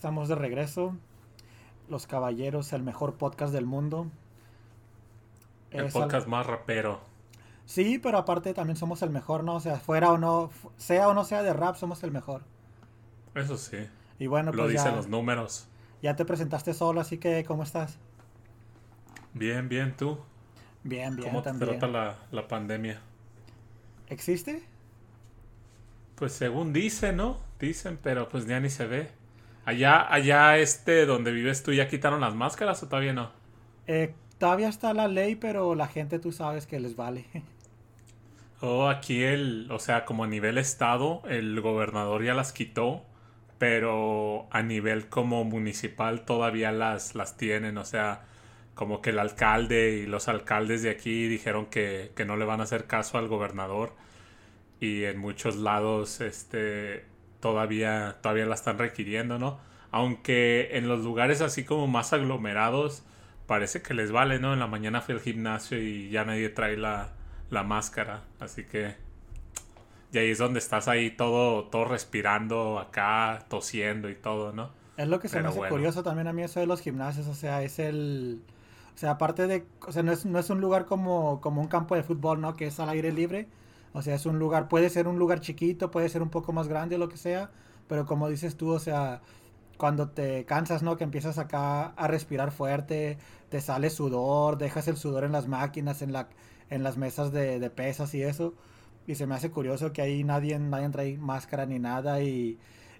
estamos de regreso. Los Caballeros, el mejor podcast del mundo. El podcast más rapero. Sí, pero aparte también somos el mejor, ¿no? O sea, fuera o no, sea o no sea de rap, somos el mejor. Eso sí. Y bueno, Lo pues dicen ya, los números. ya te presentaste solo, así que ¿cómo estás? Bien, bien, tú. Bien, bien, ¿Cómo te también. trata la, la pandemia? ¿Existe? Pues según dicen, ¿no? Dicen, pero pues ya ni se ve. Allá, allá este donde vives tú, ¿ya quitaron las máscaras o todavía no? Eh, todavía está la ley, pero la gente tú sabes que les vale. Oh, aquí el, o sea, como a nivel estado, el gobernador ya las quitó, pero a nivel como municipal todavía las, las tienen, o sea, como que el alcalde y los alcaldes de aquí dijeron que, que no le van a hacer caso al gobernador y en muchos lados este todavía todavía la están requiriendo, ¿no? Aunque en los lugares así como más aglomerados parece que les vale, ¿no? En la mañana fui al gimnasio y ya nadie trae la, la máscara, así que y ahí es donde estás ahí todo todo respirando acá, tosiendo y todo, ¿no? Es lo que se me hace bueno. curioso también a mí eso de los gimnasios, o sea, es el... O sea, aparte de... O sea, no es, no es un lugar como, como un campo de fútbol, ¿no? Que es al aire libre. O sea, es un lugar, puede ser un lugar chiquito, puede ser un poco más grande lo que sea, pero como dices tú, o sea, cuando te cansas, ¿no? Que empiezas acá a respirar fuerte, te sale sudor, dejas el sudor en las máquinas, en la, en las mesas de, de pesas y eso. Y se me hace curioso que ahí nadie, nadie trae máscara ni nada y,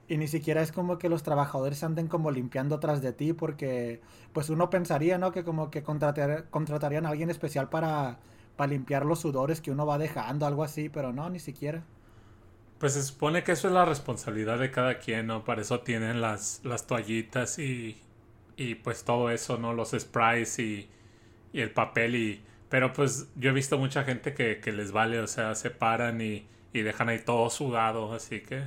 y ni siquiera es como que los trabajadores anden como limpiando atrás de ti porque pues uno pensaría, ¿no? Que como que contratar- contratarían a alguien especial para, para limpiar los sudores que uno va dejando, algo así, pero no, ni siquiera. Pues se supone que eso es la responsabilidad de cada quien, ¿no? Para eso tienen las, las toallitas y, y pues todo eso, ¿no? Los sprays y, y el papel y... Pero pues yo he visto mucha gente que, que les vale, o sea, se paran y, y dejan ahí todo sudado, así que...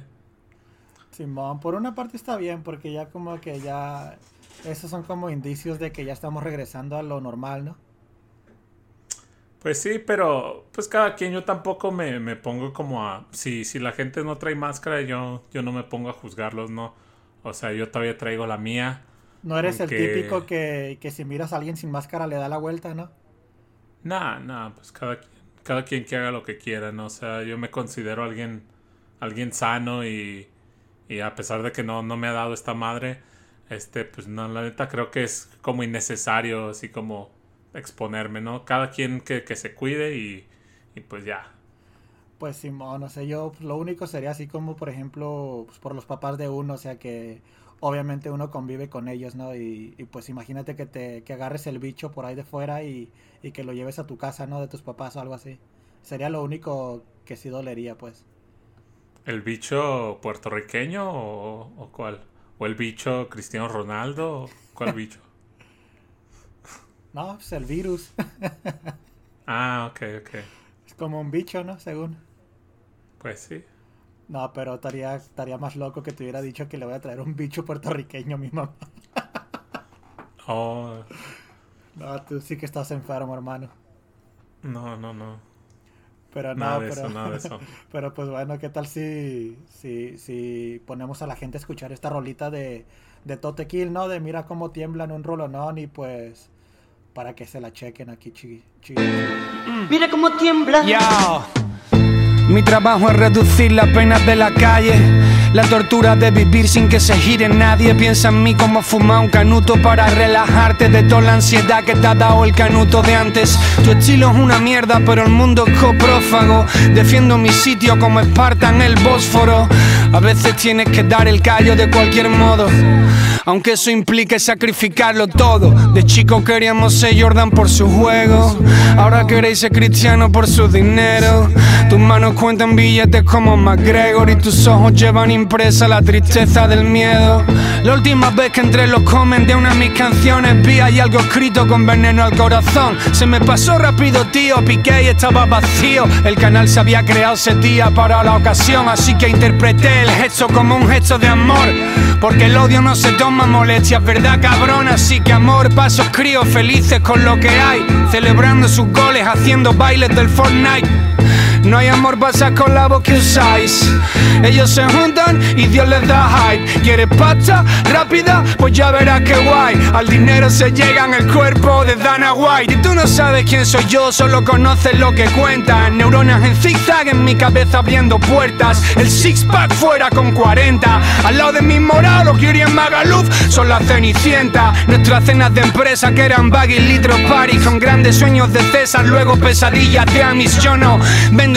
Simón, por una parte está bien porque ya como que ya... Esos son como indicios de que ya estamos regresando a lo normal, ¿no? Pues sí, pero pues cada quien, yo tampoco me, me pongo como a... Si, si la gente no trae máscara, yo, yo no me pongo a juzgarlos, ¿no? O sea, yo todavía traigo la mía. No eres Aunque- el típico que, que si miras a alguien sin máscara le da la vuelta, ¿no? Nah, nah, pues cada, quien- cada quien que haga lo que quiera, ¿no? O sea, yo me considero alguien, alguien sano y, y a pesar de que no, no me ha dado esta madre, este, pues no, la neta creo que es como innecesario, así como exponerme, ¿no? Cada quien que, que se cuide y, y pues ya. Pues Simón, no sé, yo lo único sería así como, por ejemplo, pues, por los papás de uno, o sea que obviamente uno convive con ellos, ¿no? Y, y, pues imagínate que te que agarres el bicho por ahí de fuera y, y que lo lleves a tu casa, ¿no? De tus papás o algo así. Sería lo único que sí dolería, pues. ¿El bicho puertorriqueño o, o cuál? ¿O el bicho Cristiano Ronaldo? ¿Cuál bicho? No, pues el virus. Ah, ok, ok. es como un bicho, ¿no? Según. Pues sí. No, pero estaría, estaría más loco que te hubiera dicho que le voy a traer un bicho puertorriqueño a mi mamá. Oh, No, tú sí que estás enfermo, hermano. no, no, no. Pero no, Nada de pero... eso, nada de eso. Pero pues bueno, ¿qué tal si, si, si ponemos a la gente a escuchar esta rolita de, de Tote Kill, ¿no? De mira cómo tiemblan un rolonón y pues para que se la chequen aquí, chi, chi- Mira cómo tiembla. Yo. Mi trabajo es reducir las penas de la calle. La tortura de vivir sin que se gire nadie. Piensa en mí como fumar un canuto para relajarte de toda la ansiedad que te ha dado el canuto de antes. Tu estilo es una mierda, pero el mundo es coprófago. Defiendo mi sitio como Esparta en el Bósforo. A veces tienes que dar el callo de cualquier modo. Aunque eso implique sacrificarlo todo. De chico queríamos ser Jordan por su juego. Ahora queréis ser cristiano por su dinero. Tus manos cuentan billetes como McGregor y tus ojos llevan impresa la tristeza del miedo. La última vez que entré en los comments de una de mis canciones vi algo escrito con veneno al corazón. Se me pasó rápido, tío, piqué y estaba vacío. El canal se había creado ese día para la ocasión, así que interpreté el gesto como un gesto de amor. Porque el odio no se toma molestias, ¿verdad, cabrón? Así que amor, pasos críos felices con lo que hay. Celebrando sus goles, haciendo bailes del Fortnite. No hay amor pasa con la voz que usáis. Ellos se juntan y Dios les da hype. ¿Quieres pasta rápida? Pues ya verás que guay. Al dinero se llega en el cuerpo de Dana White. Y tú no sabes quién soy yo, solo conoces lo que cuentan. Neuronas en zigzag en mi cabeza abriendo puertas. El six pack fuera con 40. Al lado de mi moral, o en Magaluf son las cenicientas. Nuestras cenas de empresa que eran baggy litros party con grandes sueños de César, luego pesadillas de Amis. Yo no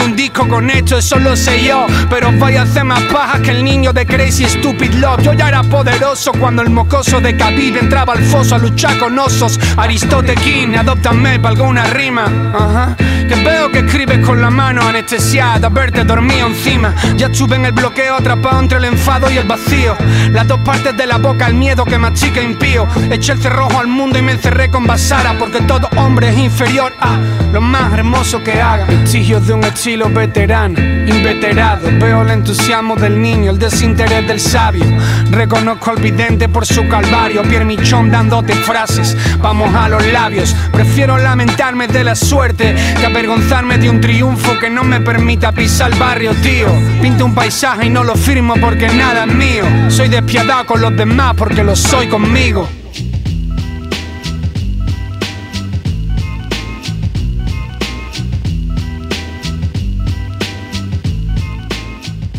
un disco con esto, eso lo sé yo. Pero vaya a hacer más pajas que el niño de Crazy Stupid Love. Yo ya era poderoso cuando el mocoso de Khabib entraba al foso a luchar con osos. Aristote King, adoptame para alguna rima. Ajá. Que veo que escribes con la mano anestesiada, verte dormido encima. Ya estuve en el bloqueo atrapado entre el enfado y el vacío. Las dos partes de la boca, el miedo que machica impío. Eché el cerrojo al mundo y me encerré con Basara, porque todo hombre es inferior a lo más hermoso que haga. Vestigios de un estilo veterano, inveterado. Veo el entusiasmo del niño, el desinterés del sabio. Reconozco al vidente por su calvario. Pierre Michón dándote frases, vamos a los labios. Prefiero lamentarme de la suerte que avergonzarme de un triunfo que no me permita pisar el barrio, tío. Pinto un paisaje y no lo firmo porque nada es mío. Soy despiadado con los demás porque lo soy conmigo.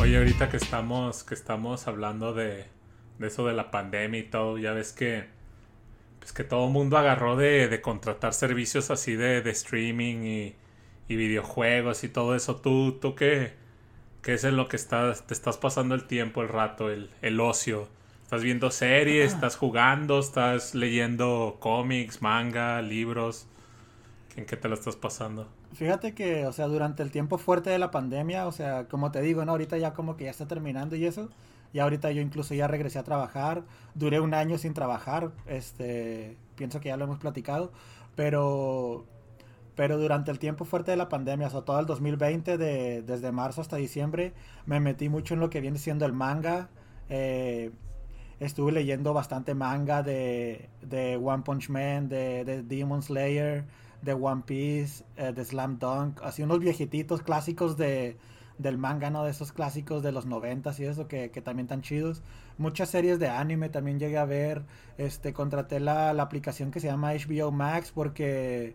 Oye, ahorita que estamos, que estamos hablando de, eso de la pandemia y todo, ya ves que pues que todo el mundo agarró de, contratar servicios así de streaming y, y, videojuegos y todo eso. ¿Tú, tú qué, qué es en lo que estás, te estás pasando el tiempo, el rato, el, el ocio? ¿Estás viendo series? ¿Estás jugando? ¿Estás leyendo cómics, manga, libros? ¿En qué te lo estás pasando? Fíjate que, o sea, durante el tiempo fuerte de la pandemia, o sea, como te digo, ¿no? Ahorita ya como que ya está terminando y eso. Y ahorita yo incluso ya regresé a trabajar. Duré un año sin trabajar. Este, pienso que ya lo hemos platicado. Pero, pero durante el tiempo fuerte de la pandemia, o todo el 2020, de, desde marzo hasta diciembre, me metí mucho en lo que viene siendo el manga. Eh, estuve leyendo bastante manga de, de One Punch Man, de, de, Demon Slayer, de One Piece, eh, de Slam Dunk. Así unos viejititos clásicos de del manga, ¿no? De esos clásicos de los noventas y eso, que, que, también tan chidos. Muchas series de anime también llegué a ver. Este, contraté la, la aplicación que se llama HBO Max porque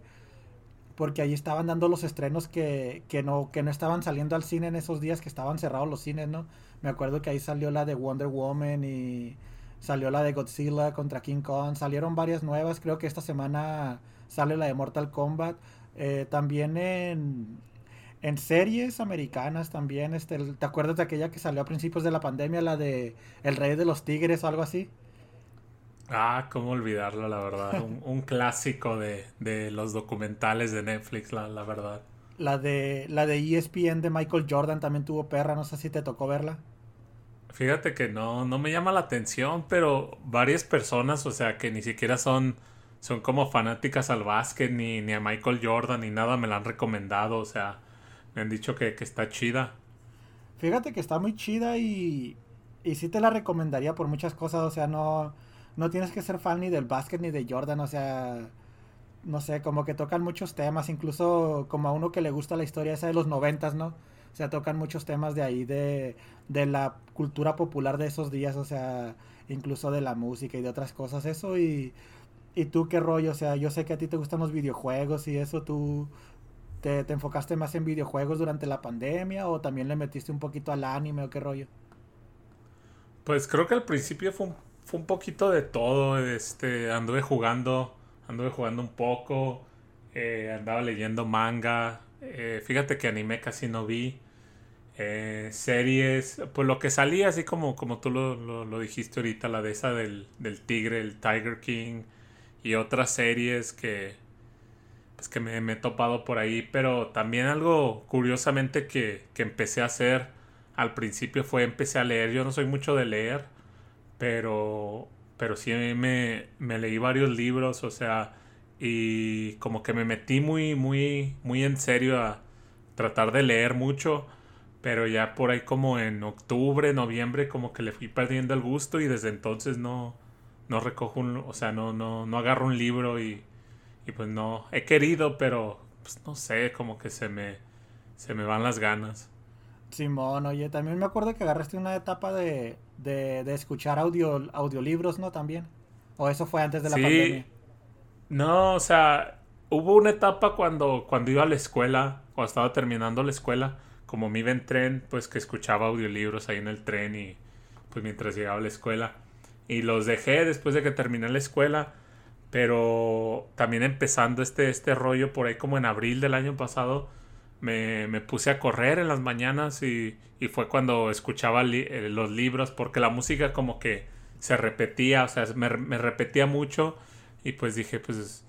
porque ahí estaban dando los estrenos que, que, no, que no estaban saliendo al cine en esos días que estaban cerrados los cines, ¿no? Me acuerdo que ahí salió la de Wonder Woman y salió la de Godzilla contra King Kong, salieron varias nuevas, creo que esta semana sale la de Mortal Kombat. Eh, también en, en series americanas también, este, ¿te acuerdas de aquella que salió a principios de la pandemia, la de El Rey de los Tigres o algo así? Ah, cómo olvidarlo, la verdad. un, un, clásico de, de, los documentales de Netflix, la, la, verdad. La de, la de ESPN de Michael Jordan también tuvo perra, no sé si te tocó verla. Fíjate que no, no me llama la atención, pero varias personas, o sea, que ni siquiera son, son como fanáticas al básquet, ni, ni a Michael Jordan, ni nada, me la han recomendado, o sea, me han dicho que, que está chida. Fíjate que está muy chida y, y sí te la recomendaría por muchas cosas, o sea, no, no tienes que ser fan ni del básquet ni de Jordan, o sea, no sé, como que tocan muchos temas, incluso como a uno que le gusta la historia esa de los noventas, ¿no? O sea, tocan muchos temas de ahí, de, de la cultura popular de esos días, o sea, incluso de la música y de otras cosas, eso y... ¿Y tú qué rollo? O sea, yo sé que a ti te gustan los videojuegos y eso, ¿tú te, te enfocaste más en videojuegos durante la pandemia o también le metiste un poquito al anime o qué rollo? Pues creo que al principio fue un, fue un poquito de todo, este, anduve jugando, anduve jugando un poco, eh, andaba leyendo manga, eh, fíjate que anime casi no vi. Eh, series, pues lo que salía, así como, como tú lo, lo, dijiste ahorita, la de esa del, del, tigre, el Tiger King, y otras series que, pues que me, me, he topado por ahí, pero también algo curiosamente que, que empecé a hacer al principio fue empecé a leer, yo no soy mucho de leer, pero, pero sí me, me leí varios libros, o sea, y como que me metí muy, muy, muy en serio a tratar de leer mucho, pero ya por ahí como en octubre, noviembre, como que le fui perdiendo el gusto y desde entonces no, no recojo un, o sea, no, no, no agarro un libro y, y pues no, he querido, pero pues no sé, como que se me, se me van las ganas. Simón, oye, también me acuerdo que agarraste una etapa de, de, de escuchar audio, audiolibros, ¿no? También. ¿O eso fue antes de la Sí. pandemia? No, o sea, hubo una etapa cuando, cuando iba a la escuela, cuando estaba terminando la escuela, como me iba en tren, pues que escuchaba audiolibros ahí en el tren y pues mientras llegaba a la escuela. Y los dejé después de que terminé la escuela, pero también empezando este, este rollo por ahí como en abril del año pasado, me, me puse a correr en las mañanas y, y fue cuando escuchaba li- eh, los libros, porque la música como que se repetía, o sea, me, repetía mucho y pues dije, pues,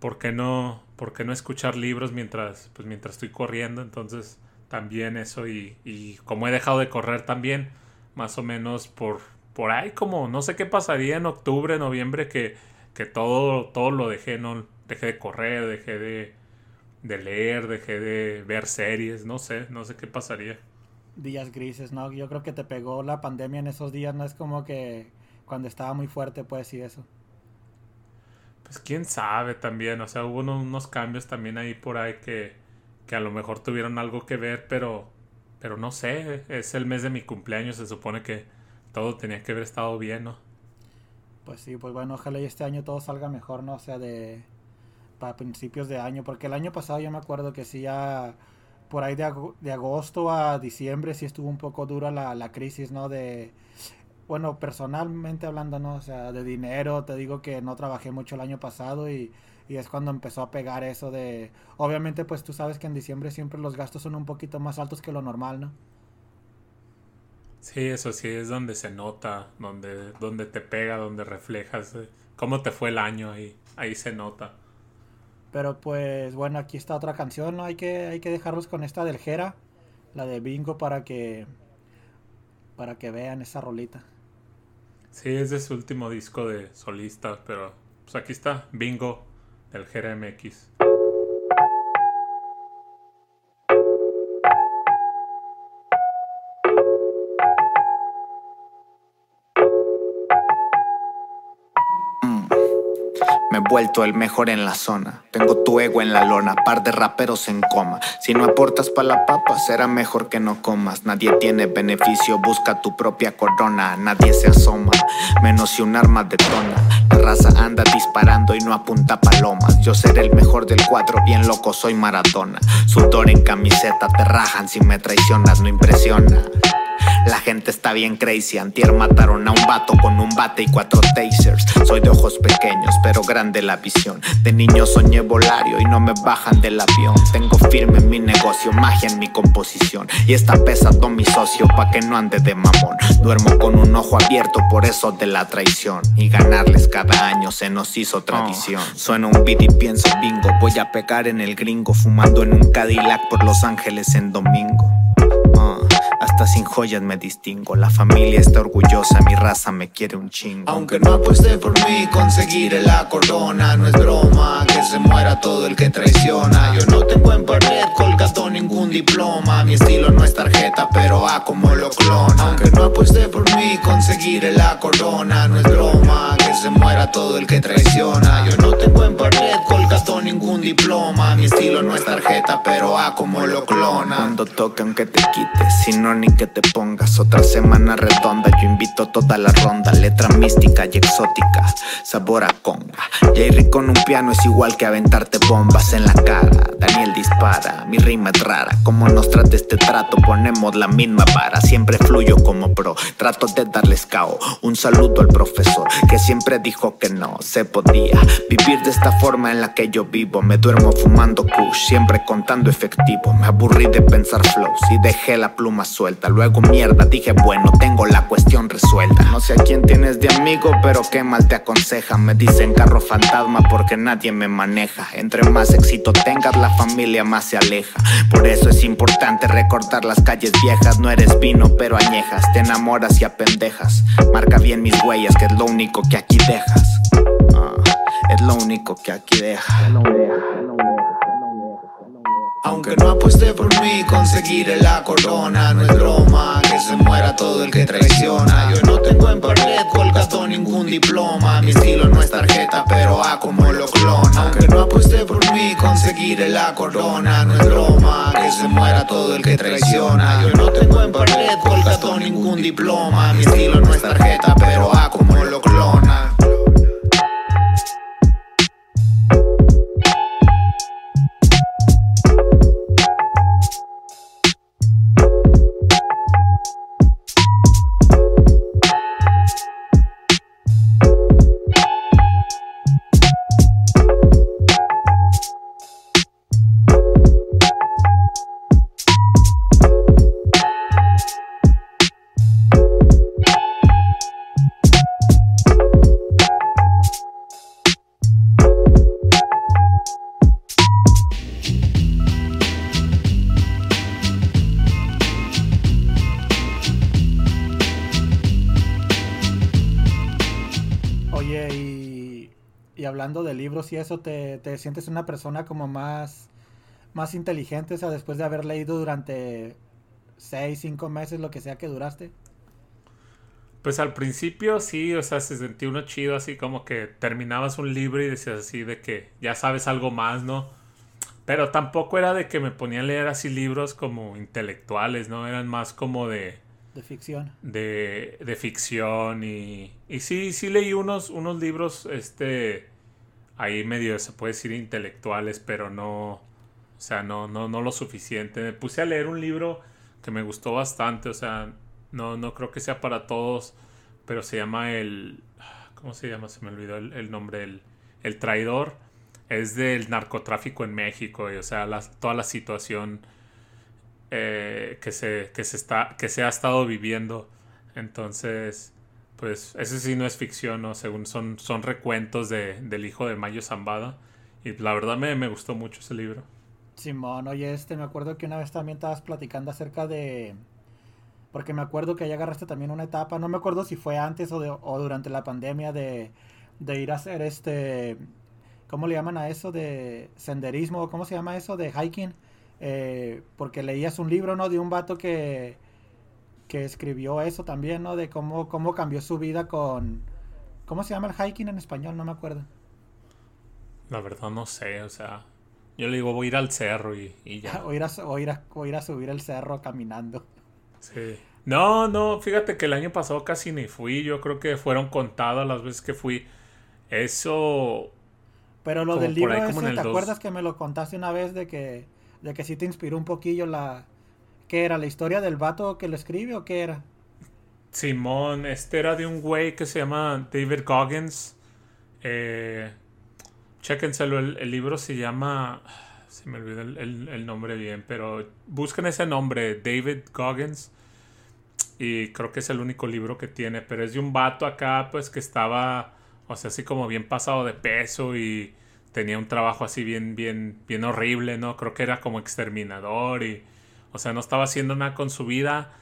¿por qué no, por qué no escuchar libros mientras, pues, mientras estoy corriendo? Entonces, también eso y, y como he dejado de correr también, más o menos por, por ahí como, no sé qué pasaría en octubre, noviembre, que, que todo, todo lo dejé, ¿no? Dejé de correr, dejé de, de leer, dejé de ver series, no sé, no sé qué pasaría. Días grises, ¿no? Yo creo que te pegó la pandemia en esos días, no es como que cuando estaba muy fuerte, pues, y eso. Pues quién sabe también, o sea, hubo uno- unos cambios también ahí por ahí que, que a lo mejor tuvieron algo que ver, pero, pero no sé, es el mes de mi cumpleaños, se supone que todo tenía que haber estado bien, ¿no? Pues sí, pues bueno, ojalá y este año todo salga mejor, ¿no? O sea, de para principios de año, porque el año pasado yo me acuerdo que sí ya por ahí de, de agosto a diciembre sí estuvo un poco dura la, la crisis, ¿no? De, bueno, personalmente hablando, ¿no? O sea, de dinero, te digo que no trabajé mucho el año pasado y, y es cuando empezó a pegar eso de, obviamente pues tú sabes que en diciembre siempre los gastos son un poquito más altos que lo normal, ¿no? Sí, eso sí, es donde se nota, donde, donde te pega, donde reflejas eh, cómo te fue el año ahí se nota. Pero pues bueno, aquí está otra canción, ¿no? Hay que, hay que dejarlos con esta del Jera, la de Bingo, para que para que vean esa rolita. Sí, es de su último disco de solista, pero pues aquí está, Bingo, del Jera MX. Me he vuelto el mejor en la zona. Tengo tu ego en la lona, par de raperos en coma. Si no aportas pa' la papa, será mejor que no comas. Nadie tiene beneficio, busca tu propia corona. Nadie se asoma, menos si un arma detona. La raza anda disparando y no apunta palomas. Yo seré el mejor del cuadro, bien loco, soy Maradona. Sudor en camiseta, te rajan si me traicionas, no impresiona. La gente está bien crazy. Antier mataron a un vato con un bate y cuatro tasers. Soy de ojos pequeños, pero grande la visión. De niño soñé volario y no me bajan del avión. Tengo firme en mi negocio, magia en mi composición. Y está pesado mi socio pa' que no ande de mamón. Duermo con un ojo abierto, por eso de la traición. Y ganarles cada año se nos hizo tradición. Suena un beat y pienso bingo. Voy a pegar en el gringo, fumando en un Cadillac por Los Ángeles en domingo. Hasta sin joyas me distingo. La familia está orgullosa, mi raza me quiere un chingo. Aunque no apuesté por mí, conseguiré la corona. No es broma, que se muera todo el que traiciona. Yo no tengo en pared colgado ningún diploma. Mi estilo no es tarjeta, pero a como lo clona. Aunque no apuesté por mí, conseguiré la corona. No es broma, que se muera todo el que traiciona. Yo no tengo en pared colgado ningún diploma. Mi estilo no es tarjeta, pero a como lo clona. Cuando toque aunque te quites, si no ni que te pongas. Otra semana redonda, yo invito toda la ronda. Letra mística y exótica, sabor a conga. Jerry con un piano es igual que aventarte bombas en la cara. Daniel dispara, mi rima es rara. Como nos trata este trato, ponemos la misma vara. Siempre fluyo como pro, trato de darles cao. Un saludo al profesor, que siempre dijo que no se podía Vivir de esta forma en la que yo vivo. Me duermo fumando kush, siempre contando efectivo. Me aburrí de pensar flows y dejé la pluma suelta. Luego mierda, dije bueno, tengo la cuestión resuelta. No sé a quién tienes de amigo, pero qué mal te aconseja. Me dicen carro fantasma porque nadie me maneja. Entre más éxito tengas, la familia más se aleja. Por eso es importante recortar las calles viejas. No eres vino, pero añejas. Te enamoras y apendejas. Marca bien mis huellas, que es lo único que aquí dejas. Ah, es lo único que aquí dejas. Aunque no apueste por mí, conseguiré la corona. No es broma, que se muera todo el que traiciona. Yo no tengo en pared colgado ningún diploma. Mi estilo no es tarjeta, pero A como lo clona. Aunque no apueste por mí, conseguiré la corona. No es broma, que se muera todo el que traiciona. Yo no tengo en pared colgado ningún diploma. Mi estilo no es tarjeta, pero A como lo clona. Libros y eso, ¿te, te sientes una persona como más, más inteligente, o sea, después de haber leído durante seis, cinco meses, lo que sea que duraste? Pues al principio sí, o sea, se sentía uno chido, así como que terminabas un libro y decías así de que ya sabes algo más, ¿no? Pero tampoco era de que me ponía a leer así libros como intelectuales, ¿no? Eran más como de, De ficción. de, de ficción y, y sí, sí leí unos, unos libros, este, ahí medio se puede decir intelectuales, pero no, o sea, no, no, no lo suficiente. Me puse a leer un libro que me gustó bastante, o sea, no, no creo que sea para todos, pero se llama el, ¿cómo se llama? Se me olvidó el, nombre, el, el traidor. Es del narcotráfico en México, y, o sea, toda la situación eh, que, se, que, se está, que se ha estado viviendo. Entonces, pues ese sí no es ficción, ¿no? Según son, son recuentos de, del hijo de Mayo Zambada. Y la verdad me, me gustó mucho ese libro. Simón, oye, este, me acuerdo que una vez también estabas platicando acerca de... Porque me acuerdo que ya agarraste también una etapa, no me acuerdo si fue antes o, de- o durante la pandemia de, de ir a hacer este... ¿Cómo le llaman a eso? De senderismo, ¿cómo se llama eso? De hiking. Eh, porque leías un libro, ¿no? De un vato que, que escribió eso también, ¿no? De cómo, cómo cambió su vida con... ¿Cómo se llama el hiking en español? No me acuerdo. La verdad no sé, o sea, yo le digo voy a ir al cerro y, y ya. o, ir a, o ir a- o ir a subir el cerro caminando. Sí. No, no, fíjate que el año pasado casi ni fui, yo creo que fueron contadas las veces que fui. Eso, Pero lo del libro ahí, ese, ¿te dos. acuerdas que me lo contaste una vez de que, de que sí te inspiró un poquillo la... ¿Qué era? ¿La historia del vato que lo escribe o qué era? Simón, este era de un güey que se llama David Goggins. Eh, chéquenselo, el, el libro se llama. Se me olvidó el, el- nombre bien, pero busquen ese nombre, David Goggins. Y creo que es el único libro que tiene, pero es de un vato acá, pues que estaba, o sea, así como bien pasado de peso y tenía un trabajo así bien, bien, bien horrible, ¿no? Creo que era como exterminador y, o sea, no estaba haciendo nada con su vida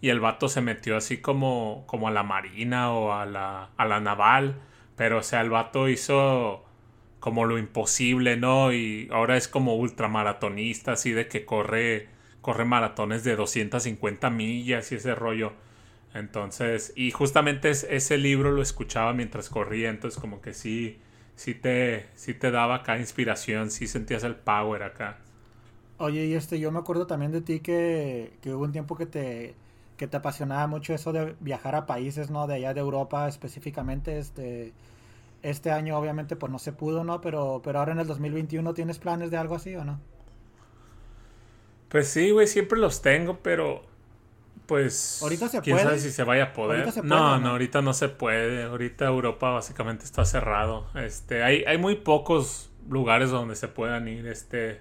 y el vato se metió así como, como a la marina o a la, a la naval, pero o sea, el vato hizo como lo imposible, ¿no? Y ahora es como ultramaratonista, así de que corre, corre maratones de 250 millas y ese rollo. Entonces, y justamente es- ese libro lo escuchaba mientras corría, entonces como que sí, sí te, sí te daba acá inspiración, sí sentías el power acá. Oye, y este, yo me acuerdo también de ti que, que hubo un tiempo que te, que te apasionaba mucho eso de viajar a países, ¿no? De allá de Europa específicamente, este... Este año obviamente pues no se pudo, ¿no? Pero, pero ahora en el 2021 ¿tienes planes de algo así o no? Pues sí, güey, siempre los tengo, pero pues Ahorita se quién puede. sabe si se vaya a poder. Ahorita se puede, no, ¿o no, no? ahorita no se puede. Ahorita Europa básicamente está cerrado. Este, hay, hay muy pocos lugares donde se puedan ir. Este,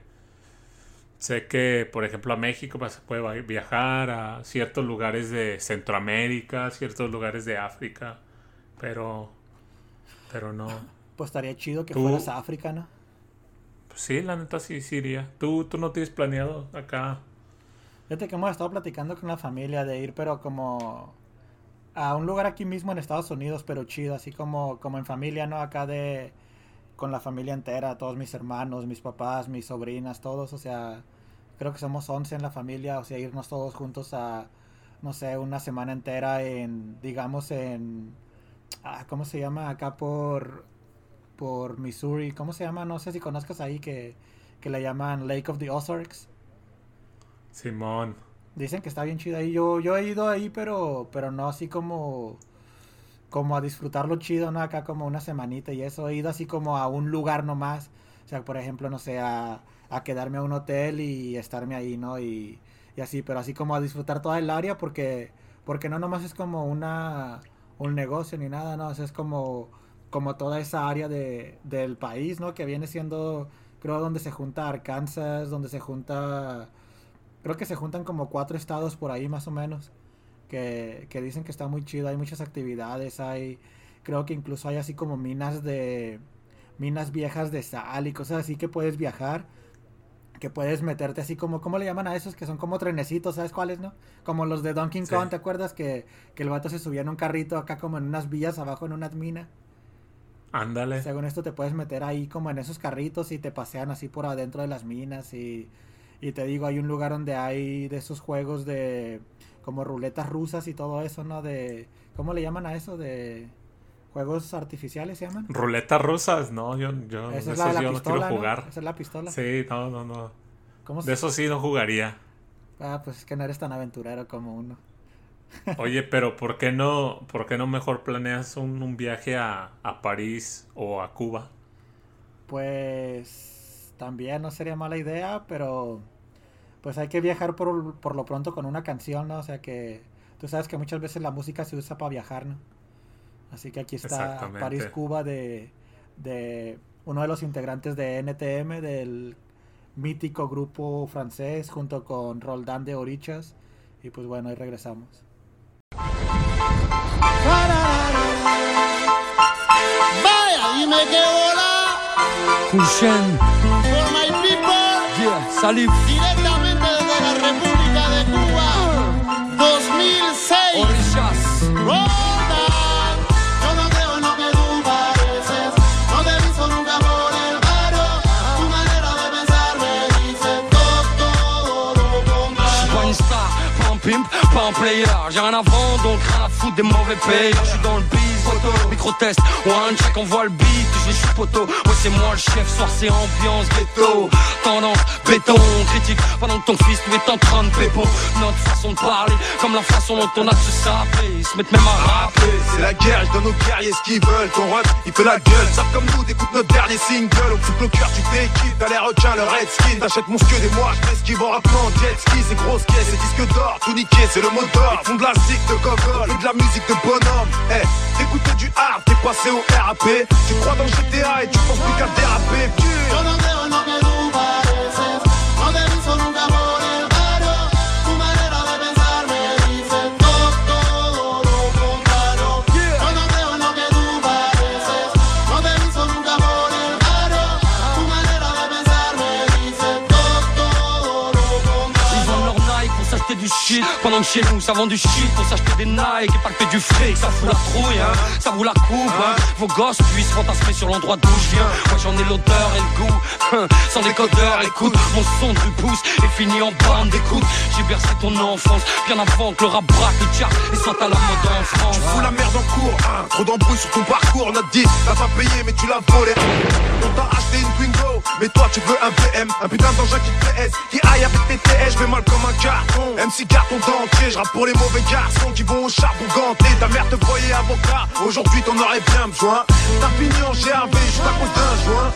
sé que, por ejemplo, a México pues, se puede viajar a ciertos lugares de Centroamérica, ciertos lugares de África, pero, pero no. Pues estaría chido que Tú- fueras a África, ¿no? Pues sí, la neta sí, sí iría. ¿Tú, tú no tienes planeado acá? Fíjate que hemos estado platicando con la familia de ir, pero como a un lugar aquí mismo en Estados Unidos, pero chido, así como, como en familia, ¿no? Acá de con la familia entera, todos mis hermanos, mis papás, mis sobrinas, todos, o sea, creo que somos 11 en la familia, o sea, irnos todos juntos a, no sé, una semana entera en, digamos, en, ah, ¿cómo se llama? Acá por, por Missouri, ¿cómo se llama? No sé si conozcas ahí que, que le llaman Lake of the Ozarks. Simón. Dicen que está bien chido ahí. Yo, yo he ido ahí, pero, pero no así como, como a disfrutarlo chido, ¿no? Acá como una semanita y eso. He ido así como a un lugar nomás. O sea, por ejemplo, no sé, a, a quedarme a un hotel y estarme ahí, ¿no? Y, y así, pero así como a disfrutar toda el área porque, porque no nomás es como una, un negocio ni nada, ¿no? O sea, es como, como toda esa área de, del país, ¿no? Que viene siendo, creo, donde se junta Arkansas, donde se junta creo que se juntan como cuatro estados por ahí más o menos que, que, dicen que está muy chido hay muchas actividades hay creo que incluso hay así como minas de minas viejas de sal y cosas así que puedes viajar que puedes meterte así como cómo le llaman a esos que son como trenecitos sabes cuáles no como los de Donkey Kong sí. te acuerdas que, que el vato se subía en un carrito acá como en unas villas abajo en una mina Ándale. Según esto te puedes meter ahí como en esos carritos y te pasean así por adentro de las minas y y te digo, hay un lugar donde hay de esos juegos de como ruletas rusas y todo eso, ¿no? De ¿cómo le llaman a eso? De juegos artificiales se llaman. Ruletas rusas, no, yo yo Esa de es la de esos la yo pistola, no quiero ¿no? jugar. Esa es la pistola. Sí, no, no, no. ¿Cómo se- De eso sí no jugaría. Ah, pues es que no eres tan aventurero como uno. Oye, pero ¿por qué no, por qué no mejor planeas un, un viaje a, a París o a Cuba? Pues también no sería mala idea, pero pues hay que viajar por, por lo pronto con una canción, ¿no? O sea que tú sabes que muchas veces la música se usa para viajar, ¿no? Así que aquí está. París, Cuba de, de uno de los integrantes de NTM, del mítico grupo francés, junto con Roldán de Orichas. Y pues bueno, ahí regresamos. Vaya, y me quedo la Hussein, for my people yeah, salif, directamente J'ai rien à vendre, donc rien à foutre des mauvais payeurs. Je suis dans le biz, micro-test, one check, on voit le beat, je les suis poteau. Ouais, c'est moi le chef, soir c'est ambiance ghetto. Tendance, béton, critique, pendant que ton fils lui est en train de pépon. Notre façon de parler, comme la façon dont on a de se saper. Ils se mettent même à rapper. C'est la guerre, je donne aux guerriers ce qu'ils veulent. Ton rep, il fait la gueule. Savent comme nous, d'écoute notre dernier single. On fout le cœur, tu t'équipes. T'as les requins, le redskin. T'achètes mon skid et moi, je m'esquive en rappant. Jet ski, c'est grosse caisse, c'est disque d'or. Tout niqué, c'est le mot d'or. Ils font de la zik de et de la musique de bonhomme. Eh, t'écoutes du hard, t'es passé au RAP. Tu crois dans GTA et tu penses plus qu'à déraper. Pendant que chez nous ça vend du shit pour s'acheter des Nike Et pas que du fric, ça fout la trouille hein Ça vous la coupe hein Vos gosses puissent fantasmer sur l'endroit d'où je viens Moi j'en ai l'odeur et le goût hein. Sans décodeur, écoute Mon son de pouce est fini en bande d'écoute J'ai bercé ton enfance Bien avant que le rap braque le Et soit à la mode en France Tu fous la merde en cours, hein. Trop d'embrouilles sur ton parcours, on a dit, t'as pas payé mais tu l'as volé. On t'a acheté une Twingo, mais toi tu veux un BM, un putain d'engin qui te PS, qui aille avec tes TS, je vais mal comme un carton. MC carton dentier, je pour les mauvais garçons qui vont au charbon ganté. Ta mère te croyait avocat, aujourd'hui t'en aurais bien besoin. T'as fini en GRV juste à cause d'un joint.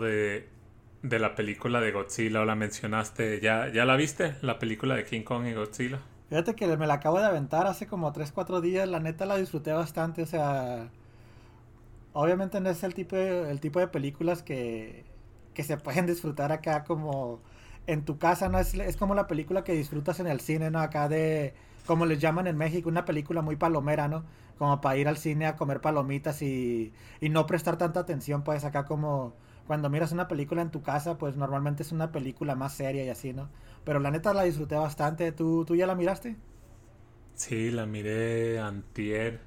De, de la película de Godzilla o la mencionaste. ¿Ya, ¿Ya la viste? La película de King Kong y Godzilla. Fíjate que me la acabo de aventar hace como 3, 4 días. La neta la disfruté bastante. O sea, obviamente no es el tipo de, el tipo de películas que, que se pueden disfrutar acá como en tu casa. no es, es como la película que disfrutas en el cine, ¿no? Acá de, como les llaman en México, una película muy palomera, ¿no? Como para ir al cine a comer palomitas y, y no prestar tanta atención, pues acá como cuando miras una película en tu casa, pues normalmente es una película más seria y así, ¿no? Pero la neta la disfruté bastante. ¿Tú, tú ya la miraste? Sí, la miré antier.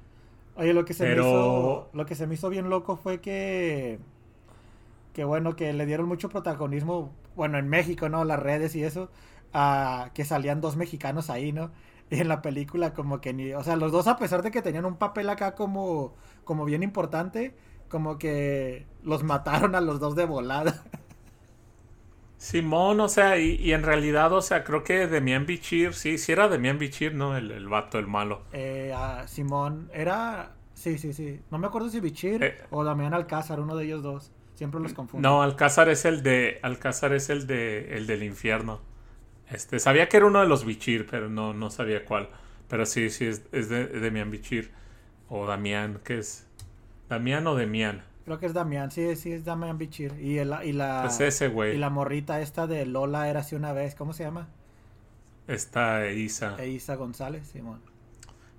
Oye, lo que se me hizo, lo que se me hizo bien loco fue que, que bueno, que le dieron mucho protagonismo, bueno, en México, ¿no? Las redes y eso, a que salían dos mexicanos ahí, ¿no? Y en la película como que ni, o sea, los dos a pesar de que tenían un papel acá como, como bien importante, como que los mataron a los dos de volada. Simón, o sea, y, y en realidad, o sea, creo que Demian Bichir, sí, sí era Demian Bichir, ¿no? El, el vato, el malo. Eh, a Simón era, sí, sí, sí, no me acuerdo si Bichir Eh. o Damián Alcázar, uno de ellos dos, siempre los confundo. No, Alcázar es el de. Alcázar es el de. el del infierno. Este, sabía que era uno de los Bichir, pero no, no sabía cuál. Pero sí, sí, es, es de, Demian Bichir. O Damián, ¿qué es? ¿Damián o Demian? Creo que es Damián, sí, sí es Damián Bichir. Y, el, y la Pues ese güey. y la morrita esta de Lola era así una vez, ¿cómo se llama? Está Isa. Eisa González, Simón.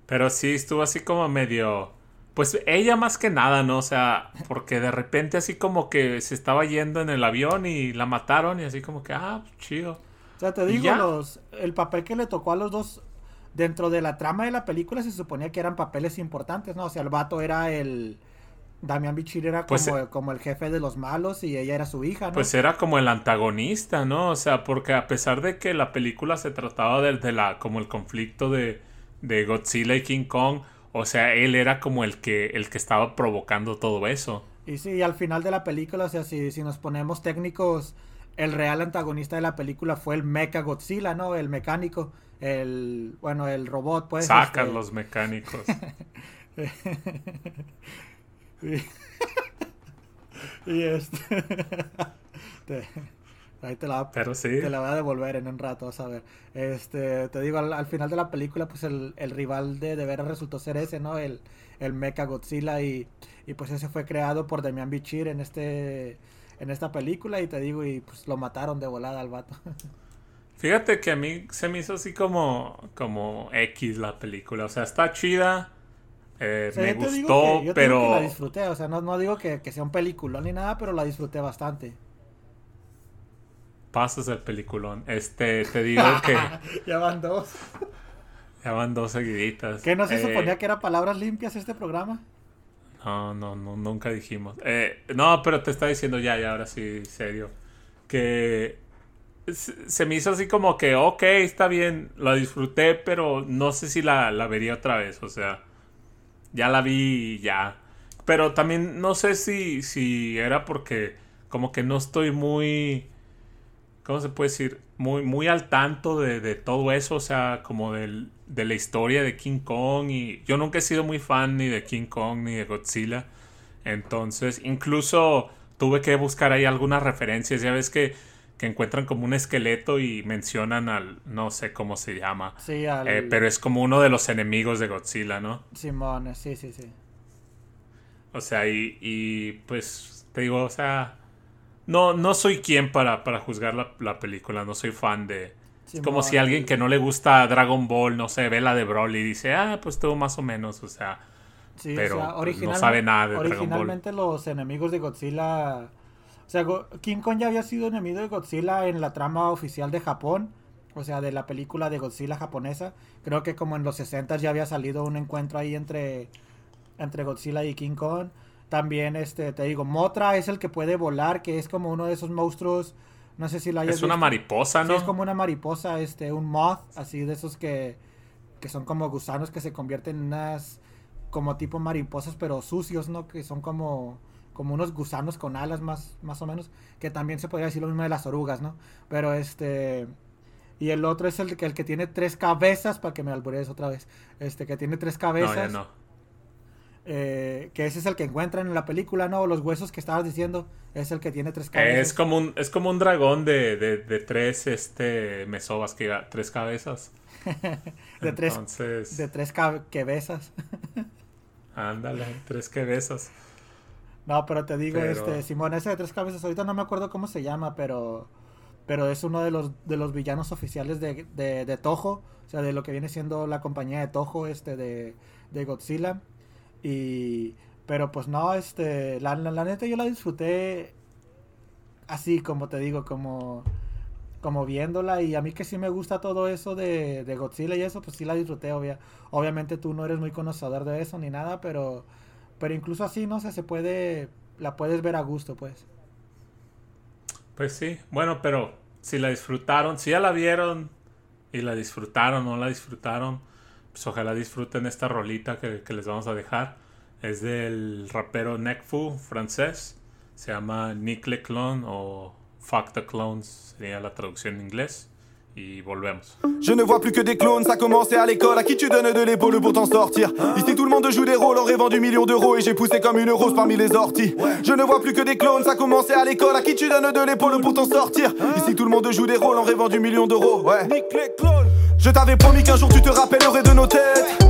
Pero sí, estuvo así como medio. Pues ella más que nada, ¿no? O sea, porque de repente así como que se estaba yendo en el avión y la mataron y así como que, ah, chido. O sea, te ¿Y digo, los, el papel que le tocó a los dos dentro de la trama de la película se suponía que eran papeles importantes, ¿no? O sea, el vato era el... Damián Bichir era como, Pues, eh, como el jefe de los malos y ella era su hija, ¿no? Pues era como el antagonista, ¿no? O sea, porque a pesar de que la película se trataba de, de la, como el conflicto de, de Godzilla y King Kong, o sea, él era como el que, el que estaba provocando todo eso. Y sí, al final de la película, o sea, si, si nos ponemos técnicos, el real antagonista de la película fue el Mecha Godzilla, ¿no? El mecánico, el, bueno, el robot, pues. Sacan este, los mecánicos. y, y este... te- ahí te la, Pero sí. te la voy a devolver en un rato, vas a ver. Este, te digo, al, al final de la película, pues el, el rival de de veras resultó ser ese, ¿no? El, el Mecha Godzilla y, y pues ese fue creado por Demian Bichir en este en esta película y te digo, y pues lo mataron de volada al vato. Fíjate que a mí se me hizo así como, como X la película. O sea, está chida. Eh, O sea, me gustó, que- yo pero... que la disfruté, o sea, no, no digo que, que sea un peliculón ni nada, pero la disfruté bastante. Pasas el peliculón. Este, te digo que ya van dos. ya van dos seguiditas. ¿Qué no se Eh, suponía que era palabras limpias este programa? No, no, no, nunca dijimos. Eh, no, pero te está diciendo ya, ya, ahora sí, serio. Que se se me hizo así como que, ok, está bien, la disfruté, pero no sé si la, la vería otra vez. O sea, ya la vi y ya. Pero también no sé si, si era porque como que no estoy muy... ¿Cómo se puede decir? Muy, muy al tanto de, de todo eso, o sea, como del- de la historia de King Kong. Y yo nunca he sido muy fan ni de King Kong ni de Godzilla. Entonces, incluso tuve que buscar ahí algunas referencias. Ya ves que, que encuentran como un esqueleto y mencionan al, no sé cómo se llama. Sí, al Eh, pero es como uno de los enemigos de Godzilla, ¿no? Simón, sí, sí, sí. O sea, y, y, pues te digo, o sea, no, no soy quien para, para juzgar la, la película, no soy fan de... Es como si alguien que no le gusta Dragon Ball, no sé, ve la de Broly y dice, ah, pues estuvo más o menos, o sea, Sí, pero, o sea, pues, no sabe nada de Dragon Ball. Originalmente los enemigos de Godzilla... O sea, King Kong ya había sido enemigo de Godzilla en la trama oficial de Japón o sea, de la película de Godzilla japonesa. Creo que como en los 60 ya había salido un encuentro ahí entre, entre Godzilla y King Kong. También, este, te digo, Motra es el que puede volar, que es como uno de esos monstruos, no sé si lo hayas Es una visto. mariposa, Sí, ¿no? es como una mariposa, este, un moth, así de esos que, que son como gusanos que se convierten en unas, como tipo mariposas, pero sucios, ¿no? Que son como, como unos gusanos con alas más, más o menos, que también se podría decir lo mismo de las orugas, ¿no? Pero este, y el otro es el que, el que tiene tres cabezas, para que me alburees otra vez, este, que tiene tres No, cabezas. ya no. eh, que ese es el que encuentran en la película, ¿no? Los huesos que estabas diciendo, es el que tiene tres cabezas. Es como un, es como un dragón de, de, de tres este mesobas, que tres cabezas. de tres, de tres cab- cabezas. ándale, tres que besas. No, pero te digo, Pero- este, Simón, ese de tres cabezas, ahorita no me acuerdo cómo se llama, pero pero es uno de los de los villanos oficiales de, de, de Toho, o sea, de lo que viene siendo la compañía de Toho, este, de, de Godzilla. Y, pero pues no, este, la, la, la neta yo la disfruté así, como te digo, como, como viéndola, y a mí que sí me gusta todo eso de, de Godzilla y eso, pues sí la disfruté, obvia. Obviamente tú no eres muy conocedor de eso ni nada, pero... Pero incluso así, no sé, se puede, la puedes ver a gusto, pues. Pues sí, bueno, pero si la disfrutaron, si ya la vieron y la disfrutaron, no la disfrutaron, pues ojalá disfruten esta rolita que, les vamos a dejar. Es del rapero Nekfu, francés. Se llama Nick Le Clone o Fuck the Clones, sería la traducción en inglés. Y volvemos. Je ne vois plus que des clones, ça commençait à l'école. À qui tu donnes de l'épaule pour t'en sortir? Ici tout le monde joue des rôles, aurait vendu millions d'euros et j'ai poussé comme une rose parmi les orties. Je ne vois plus que des clones, ça commençait à l'école. À qui tu donnes de l'épaule pour t'en sortir? Ici tout le monde joue des rôles, aurait vendu millions d'euros. Ouais. Je t'avais promis qu'un jour tu te rappellerais de nos têtes.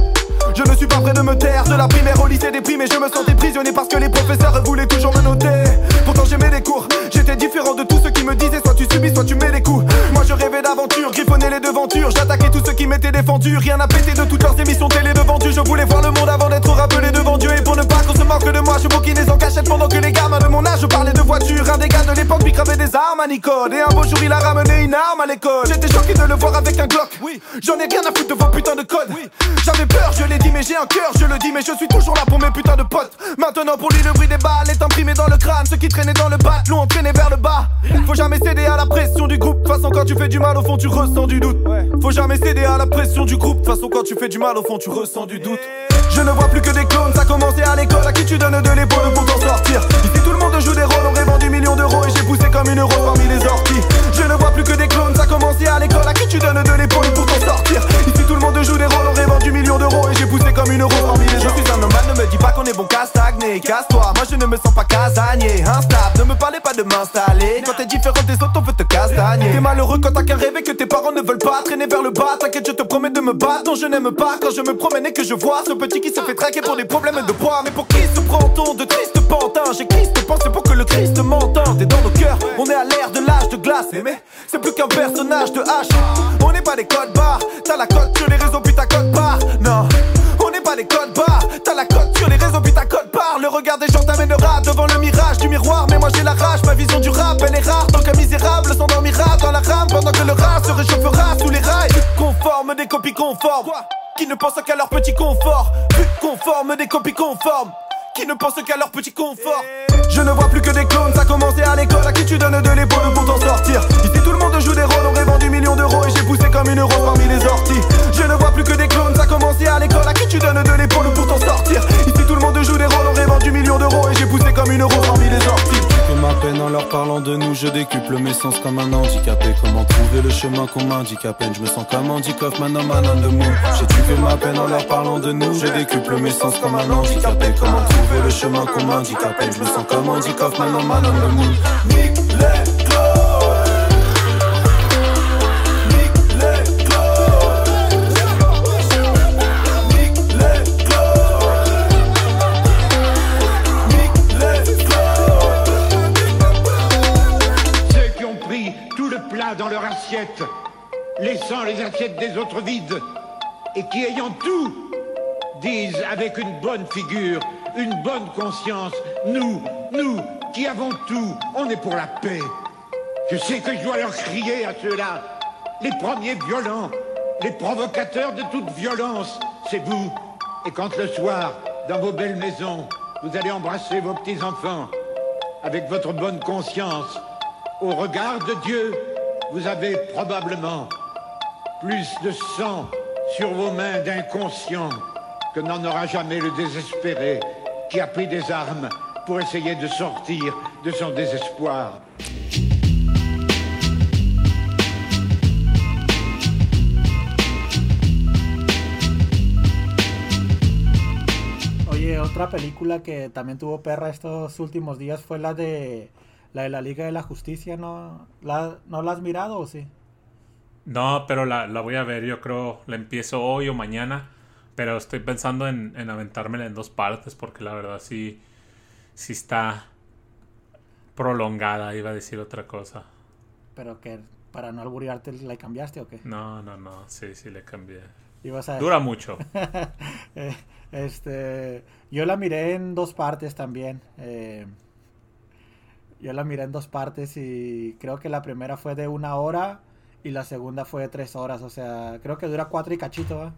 Je ne suis pas prêt de me taire. De la primaire au lycée et je me sentais prisonnier parce que les professeurs voulaient toujours me noter. Pourtant j'aimais les cours. J'étais différent de tous ceux qui me disaient soit tu subis soit tu mets les coups. Moi je rêvais d'aventure, griffonnais les devantures. J'attaquais tous ceux qui m'étaient défendus. Rien à péter de toutes leurs émissions télé devant Dieu. Je voulais voir le monde avant d'être rappelé devant Dieu. Et pour ne pas qu'on se moque de moi je bouquinais en cachette Pendant que les gamins de mon âge parlaient de voitures. Un des gars de l'époque lui cravait des armes à Nicole. Et un beau jour il a ramené une arme à l'école. J'étais choqué de le voir avec un Glock. Oui, j'en ai rien à foutre de vos putains de codes J'avais peur, je l'ai dit mais j'ai un cœur, je le dis mais je suis toujours là pour mes putains de potes. Maintenant pour lui le bruit des balles est imprimé dans le crâne. Ceux qui traînaient dans le bat l'ont entraîné vers le bas. Faut jamais céder à la pression du groupe. De façon quand tu fais du mal au fond tu ressens du doute. Faut jamais céder à la pression du groupe. De façon quand tu fais du mal au fond tu ressens du doute. Je ne vois plus que des clones, ça commençait à l'école. À qui tu donnes de l'épaule pour t'en sortir? Ici tout le monde joue des rôles, aurait vendu millions d'euros Et j'ai poussé comme une rose parmi les orties. Je ne vois plus que des clones, ça commençait à l'école. À qui tu donnes Casse-toi, moi je ne me sens pas casanier. Instable, ne me parlez pas de m'installer. Quand t'es différent des autres on veut te castagner. T'es malheureux quand t'as qu'un rêve et que tes parents ne veulent pas Traîner vers le bas, t'inquiète je te promets de me battre. Non je n'aime pas quand je me promène et que je vois Ce petit qui se fait traquer pour des problèmes de poids. Mais pour qui se prend-on de triste pantin J'ai Christ pensé pour que le Christ m'entende. Et dans nos cœurs on est à l'ère de l'âge de glace. Mais c'est plus qu'un personnage de H On n'est pas des codes barres T'as la cote sur les vision du rap elle est rare Tant qu'un misérable s'endormira dans la rame Pendant que le rat se réchauffera sous les rails. Conforme des copies conformes Qui ne pensent qu'à leur petit confort. Plus conforme des copies conformes qui ne pensent qu'à leur petit confort. Je ne vois plus que des clones, ça commençait à l'école. À qui tu donnes de l'épaule pour t'en sortir? Ici tout le monde joue des rôles, aurait vendu millions d'euros Et j'ai poussé comme une rose parmi les orties. Je ne vois plus que des clones, ça commençait à l'école. À qui tu donnes de l'épaule pour t'en sortir? Ici tout le monde joue des rôles, aurait vendu millions d'euros Et j'ai poussé comme une rose parmi les orties que ma peine en leur parlant de nous, je décuple mes sens comme un handicapé. Comment trouver le chemin qu'on m'indique à peine? Je me sens comme Andy Kaufman, un man on the. J'ai tué ma peine en leur parlant de nous, je décuple mes sens comme un handicapé. Comment trouver le chemin qu'on m'indique à peine? Je me sens comme Andy Kaufman, un man on the. Nick les laissant les assiettes des autres vides, et qui ayant tout, disent avec une bonne figure, une bonne conscience, nous, nous, qui avons tout, on est pour la paix. Je sais que je dois leur crier à ceux-là, les premiers violents, les provocateurs de toute violence, c'est vous. Et quand le soir, dans vos belles maisons, vous allez embrasser vos petits-enfants, avec votre bonne conscience, au regard de Dieu, vous avez probablement plus de sang sur vos mains d'inconscient que n'en aura jamais le désespéré qui a pris des armes pour essayer de sortir de son désespoir. Oye, otra película que también tuvo perra estos últimos días fue la de la de la Liga de la Justicia, ¿no? ¿La, ¿No la has mirado o sí? No, pero la, la voy a ver, yo creo, la empiezo hoy o mañana, pero estoy pensando en, en aventármela en dos partes porque la verdad sí, sí está prolongada, iba a decir otra cosa. Pero que para no alburearte la cambiaste o qué? No, no, no, sí, sí le cambié. Ibas a- Dura mucho. Eh, este, yo la miré en dos partes también. eh, yo la miré en dos partes y creo que la primera fue de una hora y la segunda fue de tres horas. O sea, creo que dura cuatro y cachito, ¿va?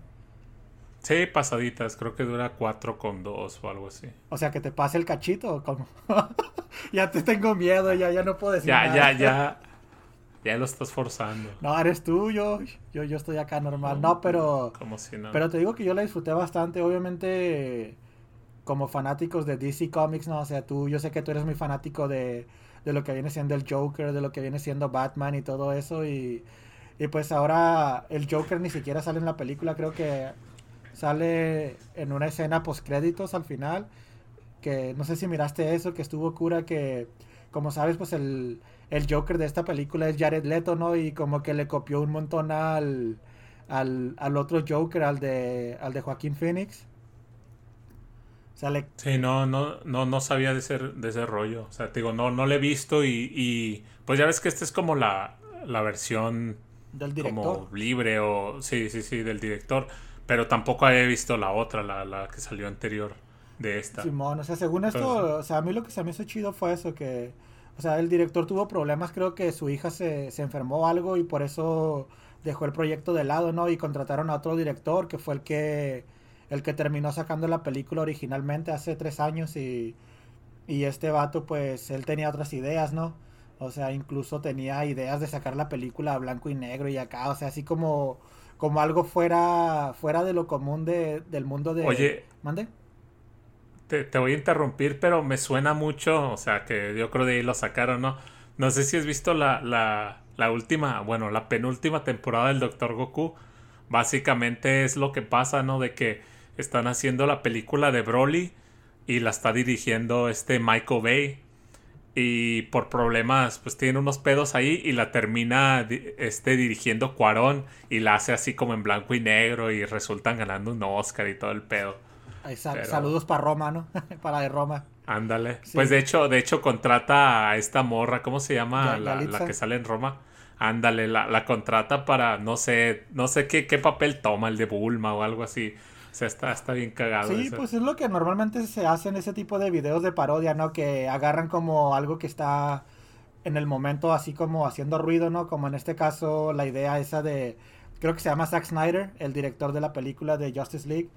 Sí, pasaditas, creo que dura cuatro con dos o algo así. O sea, que te pase el cachito o cómo? ya te tengo miedo, ya, ya no puedo decir Ya, nada. ya, ya. Ya lo estás forzando. No, eres tú, yo, yo, yo estoy acá normal. No, pero... Como si no. Pero te digo que yo la disfruté bastante, obviamente como fanáticos de DC Comics, ¿no? O sea, tú, yo sé que tú eres muy fanático de, de lo que viene siendo el Joker, de lo que viene siendo Batman y todo eso. Y, y pues ahora el Joker ni siquiera sale en la película, creo que sale en una escena post créditos al final. Que no sé si miraste eso, que estuvo cura que, como sabes, pues el, el Joker de esta película es Jared Leto, ¿no? Y como que le copió un montón al, al, al otro Joker, al de, al de Joaquín Phoenix. O sea, le, Sí, no, no, no, no sabía de ese, de ese rollo. O sea, te digo, no, no lo he visto y, y pues ya ves que esta es como la, la versión del director. como libre o sí, sí, sí, del director. Pero tampoco había visto la otra, la, la que salió anterior de esta. Simón, o sea, según esto, o sea, a mí lo que se me hizo chido fue eso, que, o sea, el director tuvo problemas, creo que su hija se, se enfermó algo y por eso dejó el proyecto de lado, ¿no? Y contrataron a otro director que fue el que, el que terminó sacando la película originalmente hace tres años y, y este vato, pues, él tenía otras ideas, ¿no? O sea, incluso tenía ideas de sacar la película a blanco y negro y acá, o sea, así como, como algo fuera, fuera de lo común de, del mundo de... Oye. ¿Mande? Te, te voy a interrumpir, pero me suena mucho, o sea, que yo creo de ahí lo sacaron, ¿no? No sé si has visto la, la, la última, bueno, la penúltima temporada del Doctor Goku. Básicamente es lo que pasa, ¿no? De que están haciendo la película de Broly y la está dirigiendo este Michael Bay. Y por problemas, pues tiene unos pedos ahí y la termina este, dirigiendo Cuarón y la hace así como en blanco y negro y resultan ganando un Oscar y todo el pedo. Pero- Saludos para Roma, ¿no? para de Roma. Ándale. Sí. Pues de hecho, de hecho contrata a esta morra, ¿cómo se llama? Ya- la, Yalitza. la que sale en Roma. Ándale, la, la contrata para, no sé, no sé qué, qué papel toma, el de Bulma o algo así. O sea, está, está bien cagado. Sí, eso. pues es lo que normalmente se hace en ese tipo de videos de parodia, ¿no? Que agarran como algo que está en el momento así como haciendo ruido, ¿no? Como en este caso la idea esa de, creo que se llama Zack Snyder, el director de la película de Justice League,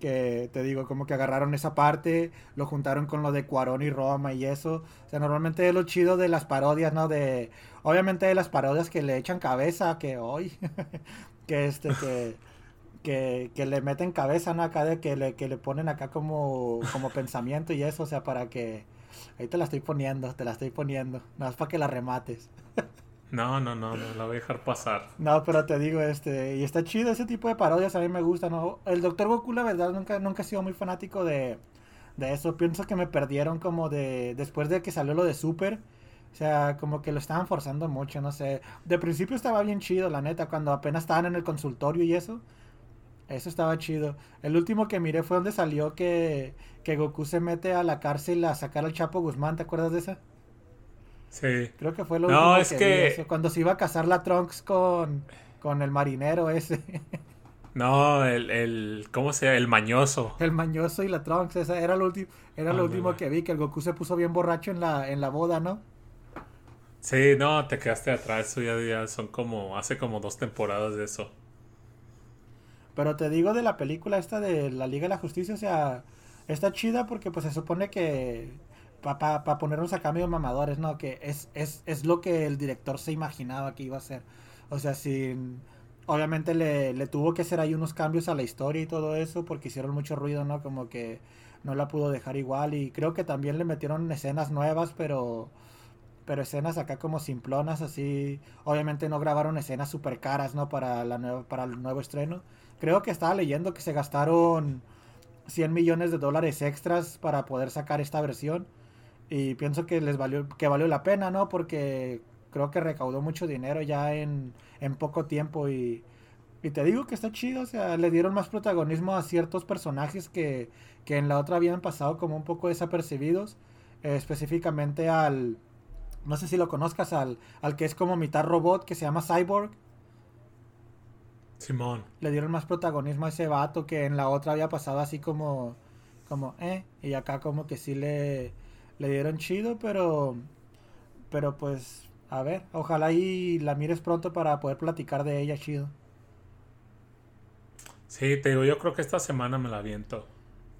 que te digo, como que agarraron esa parte, lo juntaron con lo de Cuarón y Roma y eso. O sea, normalmente es lo chido de las parodias, ¿no? De, obviamente de las parodias que le echan cabeza, que hoy, que este, que, que, que le meten cabeza, ¿no? Acá de que le, que le ponen acá como, como pensamiento y eso, o sea, para que... Ahí te la estoy poniendo, te la estoy poniendo. Nada más para que la remates. No, no, no, no, la voy a dejar pasar. No, pero te digo, este, y está chido ese tipo de parodias, a mí me gusta, ¿no? El Doctor Goku, la verdad, nunca, nunca he sido muy fanático de, de eso. Pienso que me perdieron como de, después de que salió lo de Super, o sea, como que lo estaban forzando mucho, no sé. De principio estaba bien chido, la neta, cuando apenas estaban en el consultorio y eso. Eso estaba chido. El último que miré fue donde salió que, que Goku se mete a la cárcel a sacar al Chapo Guzmán, ¿te acuerdas de esa? Sí. Creo que fue lo No, último es que- eso, cuando se iba a casar la Trunks con, con el marinero ese, No, el, el, ¿cómo se llama? El mañoso. el mañoso y la Trunks, esa era lo último, era lo último que vi, que el Goku se puso bien borracho en la, en la boda, ¿no? Sí, no, te quedaste atrás. Eso ya, ya son como. Hace como dos temporadas de eso. Pero te digo de la película esta de la Liga de la Justicia, o sea, está chida porque pues se supone que para pa, ponernos acá medio mamadores, ¿no? Que es, es, es lo que el director se imaginaba que iba a ser. O sea, sin... Obviamente le, le tuvo que hacer ahí unos cambios a la historia y todo eso porque hicieron mucho ruido, ¿no? Como que no la pudo dejar igual y creo que también le metieron escenas nuevas, pero pero escenas acá como simplonas así. Obviamente no grabaron escenas super caras, ¿no? Para la nueva, para el nuevo estreno. Creo que estaba leyendo que se gastaron 100 millones de dólares extras para poder sacar esta versión y pienso que les valió que valió la pena, ¿no? Porque creo que recaudó mucho dinero ya en, en poco tiempo y, y te digo que está chido, o sea, le dieron más protagonismo a ciertos personajes que, que en la otra habían pasado como un poco desapercibidos, eh, específicamente al, no sé si lo conozcas, al, al que es como mitad robot, que se llama Cyborg. Simón. Le dieron más protagonismo a ese vato que en la otra había pasado así como, como, eh, y acá como que sí le, le dieron chido, pero, pero pues, a ver, ojalá y la mires pronto para poder platicar de ella chido. Sí, te digo, yo creo que esta semana me la aviento.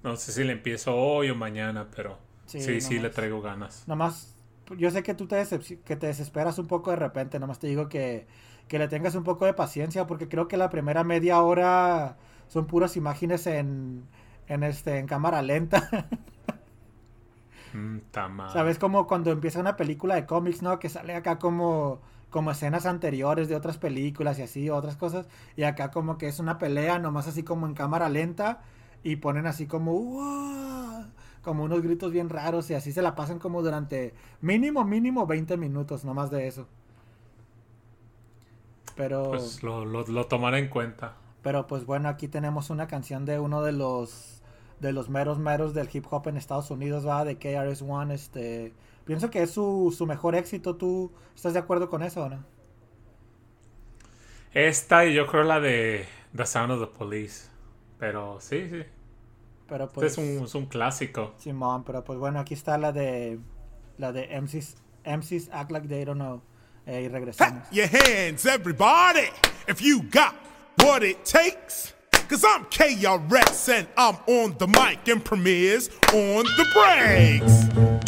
No sé si le empiezo hoy o mañana, pero sí, sí, sí le traigo ganas. Nomás, yo sé que tú te, que te desesperas un poco de repente, nomás te digo que, que le tengas un poco de paciencia, porque creo que la primera media hora son puras imágenes en, en, este, en cámara lenta. Mm. ¿Sabes? Como cuando empieza una película de cómics, ¿no? Que sale acá como, como escenas anteriores de otras películas y así, otras cosas. Y acá como que es una pelea, nomás así como en cámara lenta. Y ponen así como, "Uah", como unos gritos bien raros y así se la pasan como durante mínimo, mínimo 20 minutos, nomás de eso. Pero... Pues lo, lo, lo tomaré en cuenta. Pero pues bueno, aquí tenemos una canción de uno de los de los meros meros del hip hop en Estados Unidos, va, de KRS-One, este, pienso que es su, su mejor éxito, ¿tú estás de acuerdo con eso o no? Esta y yo creo la de The Sound of the Police. Pero sí, sí. Pero Este pues, es, un, es un clásico. Simón, pero pues bueno, aquí está la de, la de MCs, MCs Act Like They Don't Know, eh, y regresamos. Your hands, everybody, if you got what it takes. Cause I'm KRS and I'm on the mic and premieres on the breaks.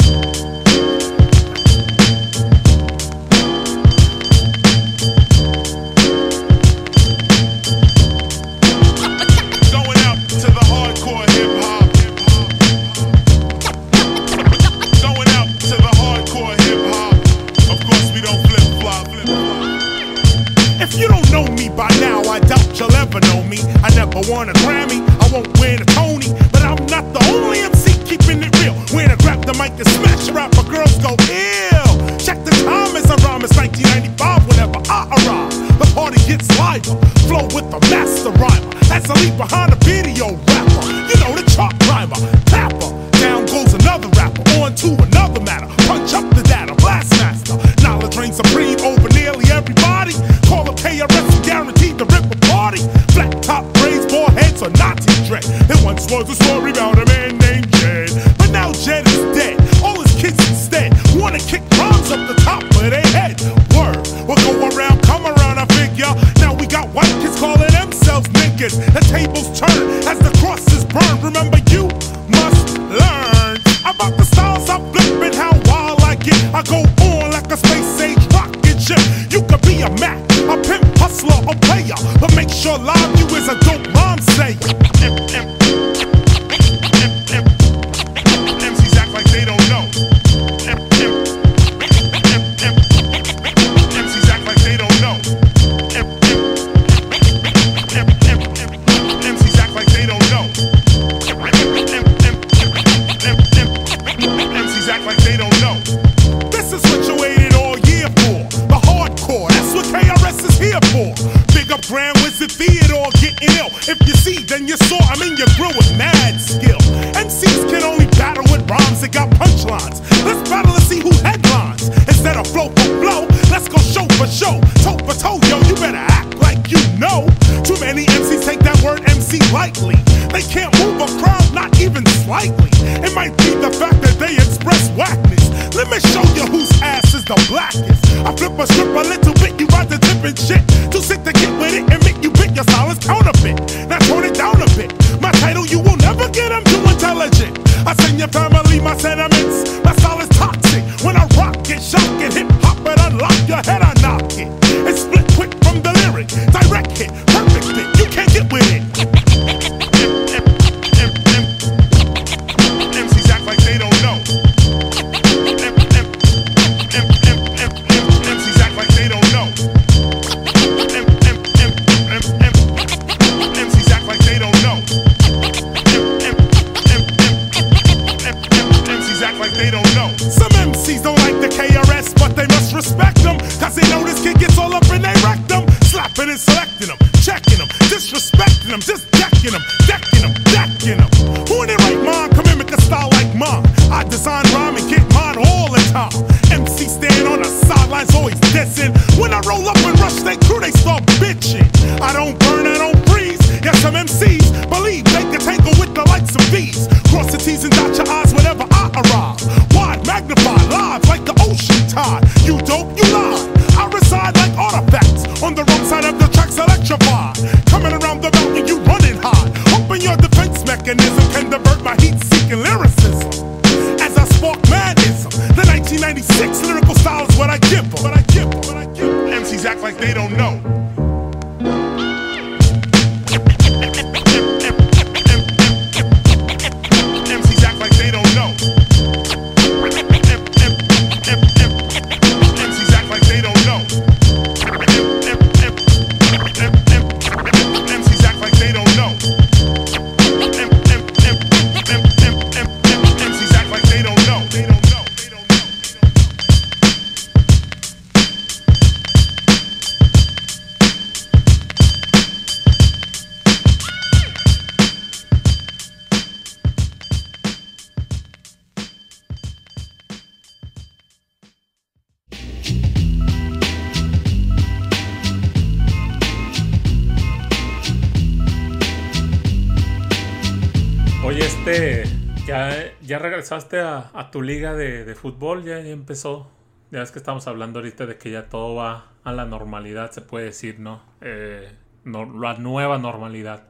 ¿Ya, regresaste a, tu liga de, fútbol? ¿Ya, ya empezó? Ya es que estamos hablando ahorita de que ya todo va a la normalidad, se puede decir, ¿no? Eh, no- la nueva normalidad.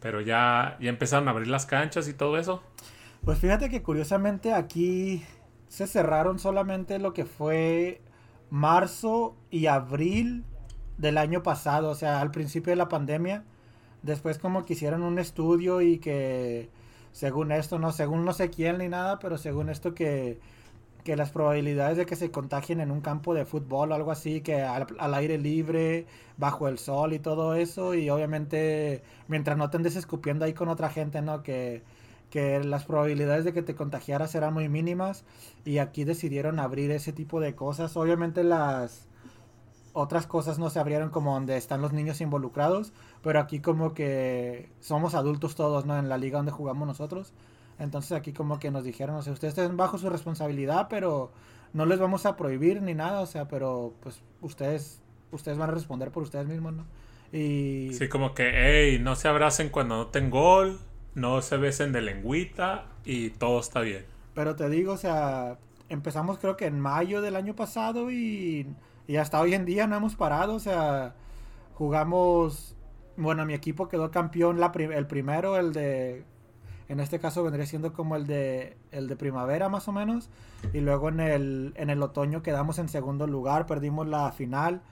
Pero ya, ya empezaron a abrir las canchas y todo eso. Pues fíjate que curiosamente aquí se cerraron solamente lo que fue marzo y abril del año pasado, o sea, al principio de la pandemia. Después como que hicieron un estudio y que según esto, no, según no sé quién ni nada, pero según esto que, que las probabilidades de que se contagien en un campo de fútbol o algo así, que al, aire libre, bajo el sol y todo eso, y obviamente mientras no te andes escupiendo ahí con otra gente, ¿no? Que, que las probabilidades de que te contagiaras eran muy mínimas y aquí decidieron abrir ese tipo de cosas. Obviamente las otras cosas no se abrieron como donde están los niños involucrados, pero aquí como que somos adultos todos, ¿no? En la liga donde jugamos nosotros. Entonces aquí como que nos dijeron, o sea, ustedes estén bajo su responsabilidad, pero no les vamos a prohibir ni nada, o sea, pero pues ustedes ustedes van a responder por ustedes mismos, ¿no? Y Sí, como que, hey, no se abracen cuando anoten gol, no se besen de lengüita y todo está bien. Pero te digo, o sea, empezamos creo que en mayo del año pasado y, y hasta hoy en día no hemos parado, o sea, jugamos, bueno, mi equipo quedó campeón la el primero, el de, en este caso vendría siendo como el de, el de primavera más o menos, y luego en el, en el otoño quedamos en segundo lugar, perdimos la final,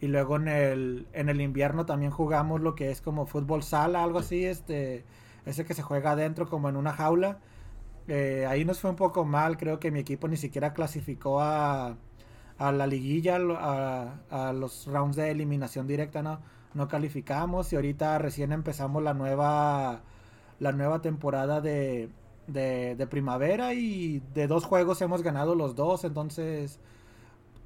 y luego en el, en el invierno también jugamos lo que es como fútbol sala, algo así, este, ese que se juega adentro como en una jaula. Eh, ahí nos fue un poco mal, creo que mi equipo ni siquiera clasificó a, a la liguilla, a, a los rounds de eliminación directa, no, no calificamos y ahorita recién empezamos la nueva, la nueva temporada de, de, de primavera y de dos juegos hemos ganado los dos, entonces,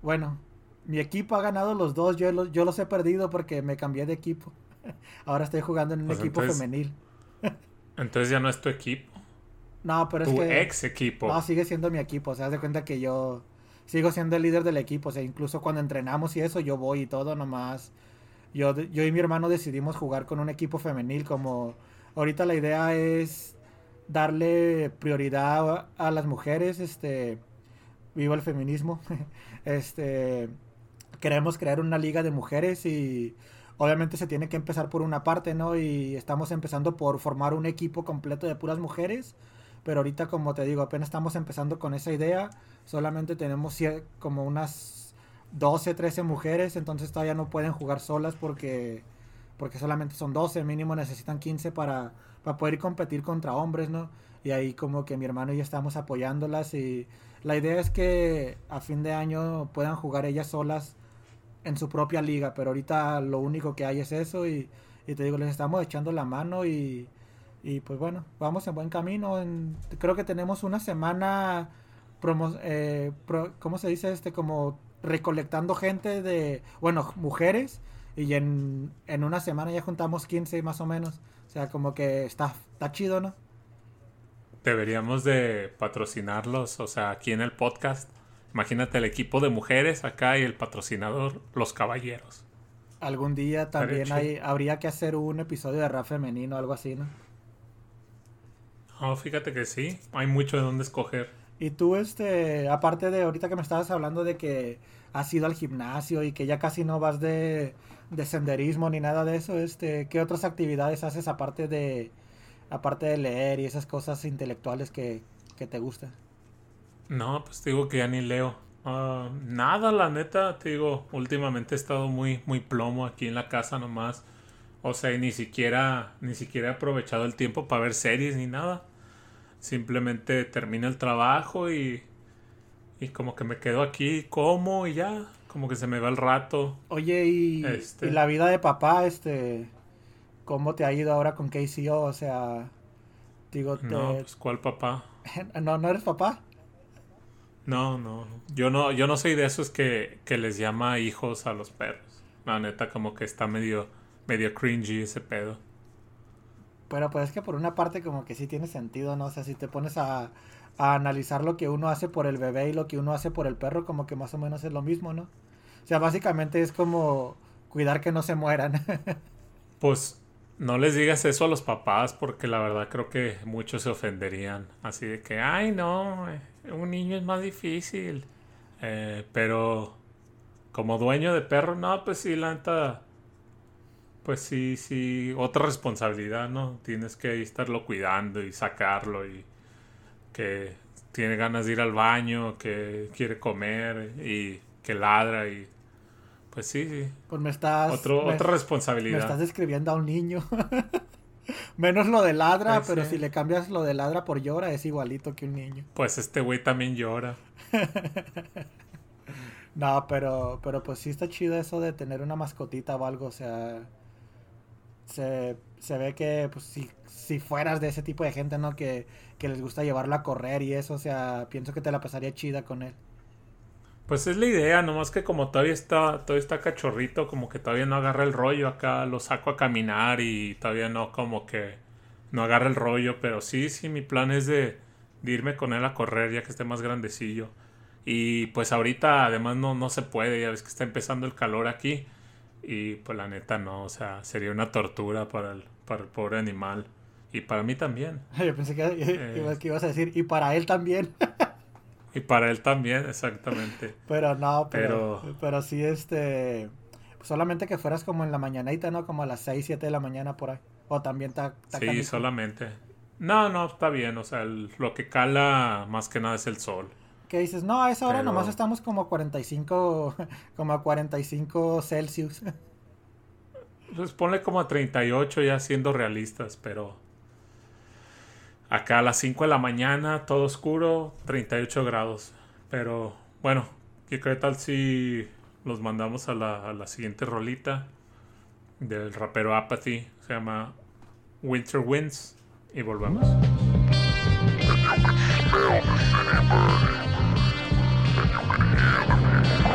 bueno, mi equipo ha ganado los dos, yo, lo- yo los he perdido porque me cambié de equipo. Ahora estoy jugando en un Pues equipo entonces- femenil. Entonces ya no es tu equipo, No, pero es tu que... ex equipo. No, sigue siendo mi equipo. O sea, haz de cuenta que yo sigo siendo el líder del equipo. O sea, incluso cuando entrenamos y eso, yo voy y todo nomás. Yo, yo y mi hermano decidimos jugar con un equipo femenil. Como ahorita la idea es darle prioridad a, las mujeres. Este, viva el feminismo. este, queremos crear una liga de mujeres y obviamente se tiene que empezar por una parte, ¿no? Y estamos empezando por formar un equipo completo de puras mujeres. Pero ahorita, como te digo, apenas estamos empezando con esa idea. Solamente tenemos como unas 12, 13 mujeres. Entonces todavía no pueden jugar solas porque, porque solamente son 12. Mínimo necesitan 15 para, para poder ir competir contra hombres, ¿no? Y ahí como que mi hermano y yo estamos apoyándolas. Y la idea es que a fin de año puedan jugar ellas solas en su propia liga, pero ahorita lo único que hay es eso y te digo, les estamos echando la mano y, y pues bueno, vamos en buen camino. En- creo que tenemos una semana, promo, eh, pro- ¿cómo se dice? este Como recolectando gente de, bueno, mujeres y en, en una semana ya juntamos 15 más o menos. O sea, como que está, está chido, ¿no? Deberíamos de patrocinarlos, o sea, aquí en el podcast. Imagínate el equipo de mujeres acá y el patrocinador, los caballeros. Algún día también hay, habría que hacer un episodio de rap femenino, algo así, ¿no? Oh, fíjate que sí, hay mucho de dónde escoger. Y tú, este, aparte de ahorita que me estabas hablando de que has ido al gimnasio y que ya casi no vas de, de senderismo ni nada de eso, este, ¿qué otras actividades haces aparte de, aparte de leer y esas cosas intelectuales que, que te gustan? No, pues te digo que ya ni leo. Ah, nada, la neta, te digo, últimamente he estado muy, muy plomo aquí en la casa nomás. O sea, y ni siquiera, ni siquiera he aprovechado el tiempo para ver series ni nada. Simplemente termino el trabajo y, y como que me quedo aquí, como y ya, como que se me va el rato. Oye, y, Este. y la vida de papá, este, ¿cómo te ha ido ahora con KCO? O sea, digo, te... No, pues cuál papá. no, no eres papá. No, no. Yo no, yo no soy de esos que, que les llama hijos a los perros. La neta, como que está medio, medio cringy ese pedo. Pero pues es que por una parte como que sí tiene sentido, ¿no? O sea, si te pones a, analizar lo que uno hace por el bebé y lo que uno hace por el perro, como que más o menos es lo mismo, ¿no? O sea, básicamente es como cuidar que no se mueran. Pues no les digas eso a los papás porque la verdad creo que muchos se ofenderían. Así de que, ay no, eh, un niño es más difícil. Eh, pero como dueño de perro, no, pues sí, la neta, pues sí, sí, otra responsabilidad, ¿no? Tienes que estarlo cuidando y sacarlo y que tiene ganas de ir al baño, que quiere comer y que ladra y pues sí, sí. Pues me estás... Otro, me- otra Me responsabilidad. estás describiendo a un niño. Menos lo de ladra, Pues pero sí. si le cambias lo de ladra por llora, es igualito que un niño. Pues este güey también llora. No, pero, pero pues sí está chido eso de tener una mascotita o algo, o sea, se, se ve que pues si, si fueras de ese tipo de gente, ¿no? Que, que les gusta llevarla a correr y eso, o sea, pienso que te la pasaría chida con él. Pues es la idea, nomás que como todavía está, todavía está cachorrito, como que todavía no agarra el rollo acá, lo saco a caminar y todavía no como que no agarra el rollo, pero sí, sí, mi plan es de, de irme con él a correr ya que esté más grandecillo. Y pues ahorita además no, no se puede, ya ves que está empezando el calor aquí. Y pues la neta no, o sea, sería una tortura para el, para el pobre animal. Y para mí también. Yo pensé que, Eh. ibas- que ibas a decir, y para él también. Y para él también, exactamente. Pero no, pero, Pero- pero sí, este, solamente que fueras como en la mañanita, ¿no? Como a las 6, 7 de la mañana por ahí. O también está... Sí, solamente. No, no, está bien. O sea, el- lo que cala más que nada es el sol. Que dices, no, a esa hora Pero- nomás estamos como a 45, como a 45 Celsius. Pues ponle como a 38 ya siendo realistas, pero acá a las 5 de la mañana, todo oscuro, 38 grados. Pero bueno, ¿qué qué tal si los mandamos a la, a la siguiente rolita del rapero Apathy? Se llama Winter Winds y volvemos.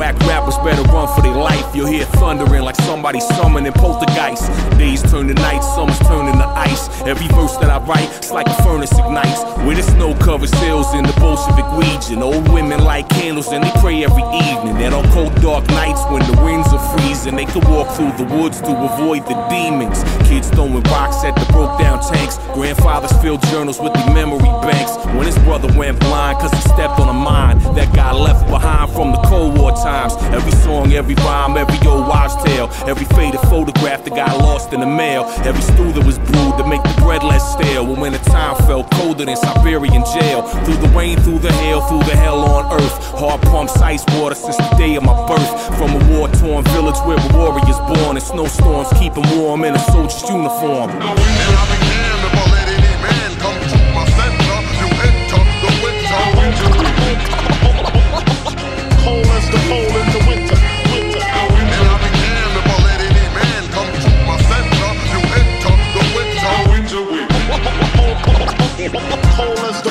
Whack rappers better run for their life. You'll hear thundering like somebody summoning poltergeist. Days turn to night, summers turn into ice. Every verse that I write, it's like a furnace ignites. Where the snow covers hills in the Bolshevik region. Old women light candles and they pray every evening. And on cold dark nights when the winds are freezing, they can walk through the woods to avoid the demons. Kids throwing rocks at the broke down tanks. Grandfathers fill journals with the memory banks. When his brother went blind cause he stepped on a mine that got left behind from the Cold War times. Every song, every rhyme, every old wives' tale. Every faded photograph that got lost in the mail. Every stew that was brewed to make the bread less stale. When the time felt colder than Siberian jail. Through the rain, through the hail, through the hell on earth. Hard pumps ice water since the day of my birth. From a war torn village where a warrior's born. And snowstorms keep him warm in a soldier's uniform. Cold as the pole in the winter. winter. And I began to let any man come to my center. You enter the winter. Winter Cold as the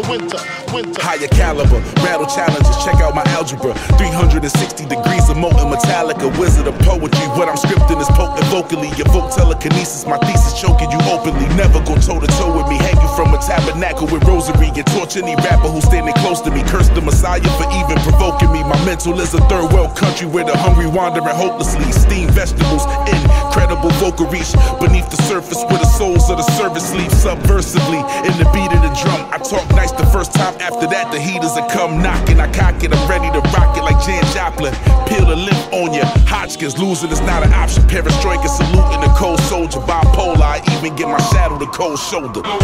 the winter. Winter. Higher caliber, battle challenges. Check out my algebra. 360 degrees of molten metallica. Wizard of poetry. What I'm scripting is potent vocally. Evoke telekinesis. My thesis choking you openly. Never go toe to toe with me. Hang you from a tabernacle with rosary. And torch any rapper who's standing close to me. Curse the Messiah for even provoking me. My mental is a third world country where the hungry wandering hopelessly. Steam vegetables. Incredible vocal reach beneath the surface where the souls of the service sleep subversively. In the beat of the drum, I talk nice the first time. After that, the heaters will come knocking. I cock it, I'm ready to rock it like Jan Joplin. Peel the lip on ya. Hodgkins losing is not an option. Perestroika saluting the cold soldier. Bipolar, I even get my shadow the cold shoulder. Cold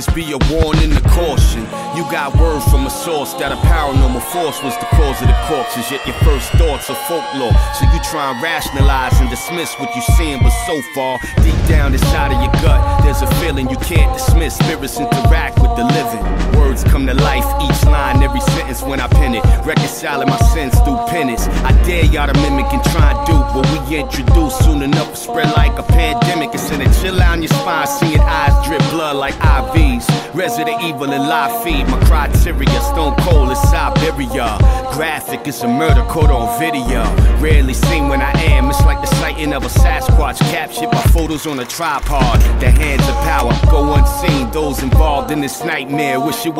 Voices be a warning, a caution. You got word from a source that a paranormal force was the cause of the corpses. Yet your first thoughts are folklore. So you try and rationalize and dismiss what you're seeing, but so far, deep down inside of your gut, there's a feeling you can't dismiss. Spirits interact with the living. Words come to life, each line, every sentence when I pen it. Reconciling my sins through penance. I dare y'all to mimic and try and do what we introduce. Soon enough, spread like a pandemic. It's in a chill out on your spine, seeing eyes drip blood like IVs. Resident evil and live feed. My criteria, stone cold is Siberia. Graphic is a murder caught on video. Rarely seen when I am. It's like the sighting of a Sasquatch captured by photos on a tripod. The hands of power go unseen. Those involved in this nightmare wish it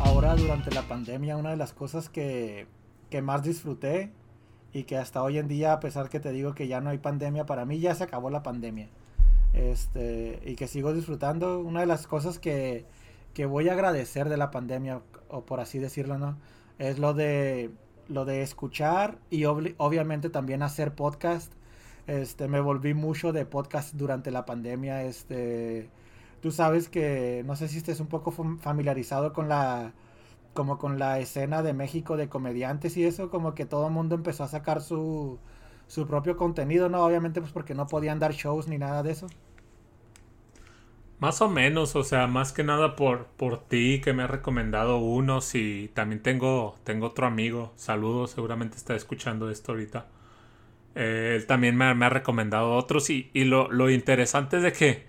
Ahora durante la pandemia una de las cosas que, que más disfruté y que hasta hoy en día, a pesar que te digo que ya no hay pandemia, para mí ya se acabó la pandemia. Este, y que sigo disfrutando. Una de las cosas que, que voy a agradecer de la pandemia, o por así decirlo, ¿no? Es lo de lo de escuchar y obviamente también hacer podcast. Este, me volví mucho de podcast durante la pandemia. Este, tú sabes que no sé si estés un poco fam- familiarizado con la como con la escena de México de comediantes y eso, como que todo el mundo empezó a sacar su su propio contenido, ¿no? Obviamente pues porque no podían dar shows ni nada de eso. Más o menos, o sea, más que nada por, por ti que me has recomendado unos y también tengo, tengo otro amigo, saludos, seguramente está escuchando esto ahorita. Eh, él también me, ha- me ha recomendado otros y, y lo, lo interesante es de que,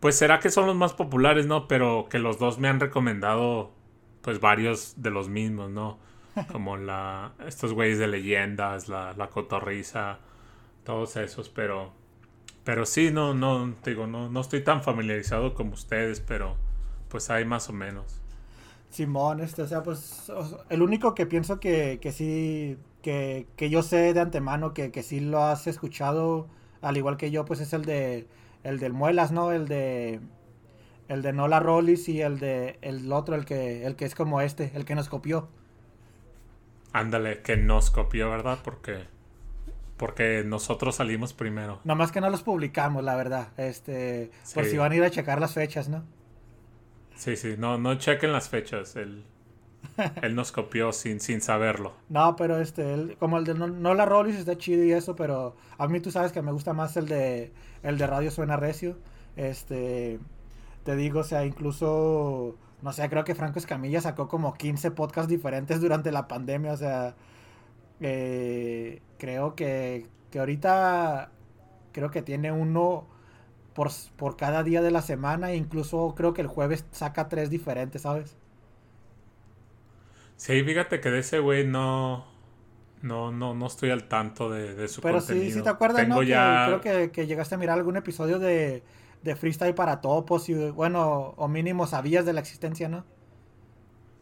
pues será que son los más populares, ¿no? Pero que los dos me han recomendado, pues varios de los mismos, ¿no? Como la, estos güeyes de leyendas, la, la cotorriza, todos esos, pero... Pero sí, no, no, te digo, no, no estoy tan familiarizado como ustedes, pero pues hay más o menos. Simón, este, o sea, pues el único que pienso que, que sí que, que yo sé de antemano que, que sí lo has escuchado, al igual que yo, pues es el de el del Muelas, ¿no? El de el de Nola Rollis y el de el otro, el que el que es como este, el que nos copió. Ándale, que nos copió, ¿verdad? Porque porque nosotros salimos primero. Nomás que no los publicamos, la verdad. Este, por Sí. si van a ir a checar las fechas, ¿no? Sí, sí, no, no chequen las fechas. Él, él nos copió sin, sin saberlo. No, pero este, el- como el de No- Nola Rollis está chido y eso, pero a mí tú sabes que me gusta más el de el de Radio Suena Recio. Este, te digo, o sea, incluso, no sé, creo que Franco Escamilla sacó como 15 podcasts diferentes durante la pandemia, o sea, eh, creo que, que ahorita, creo que tiene uno por, por cada día de la semana, e incluso creo que el jueves saca tres diferentes, ¿sabes? Sí, fíjate que de ese güey no, no, no, no estoy al tanto de, de su Pero sí, contenido. sí te acuerdas, Tengo ¿no? Que creo que, que llegaste a mirar algún episodio de, de Freestyle para Topos y, bueno, o mínimo sabías de la existencia, ¿no?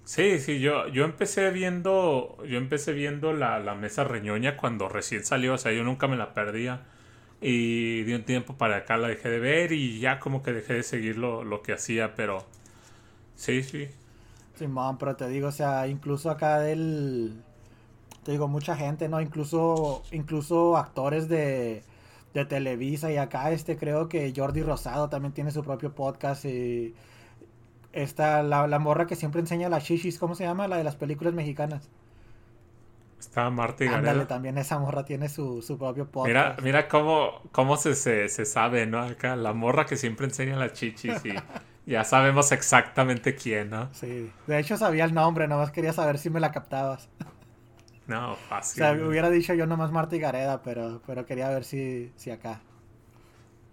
Sí, sí, yo, yo empecé viendo, yo empecé viendo la, la mesa reñoña cuando recién salió, o sea, yo nunca me la perdía. Y de un tiempo para acá la dejé de ver y ya como que dejé de seguir lo, lo que hacía, pero sí, sí. Simón, pero te digo, o sea, incluso acá del... Te digo, mucha gente, ¿no? Incluso, incluso actores de, de Televisa y acá, este, creo que Jordi Rosado también tiene su propio podcast y... Esta, la, la morra que siempre enseña las shishis, ¿cómo se llama? La de las películas mexicanas. Está Marta y Ándale, Gareda. también esa morra tiene su, su propio podcast. Mira, mira cómo, cómo se, se, se sabe, ¿no? Acá la morra que siempre enseña las chichis y ya sabemos exactamente quién, ¿no? Sí, de hecho sabía el nombre, nomás quería saber si me la captabas. No, O fácil. sea, hubiera dicho yo nomás Marta y Gareda, pero, pero quería ver si, si acá,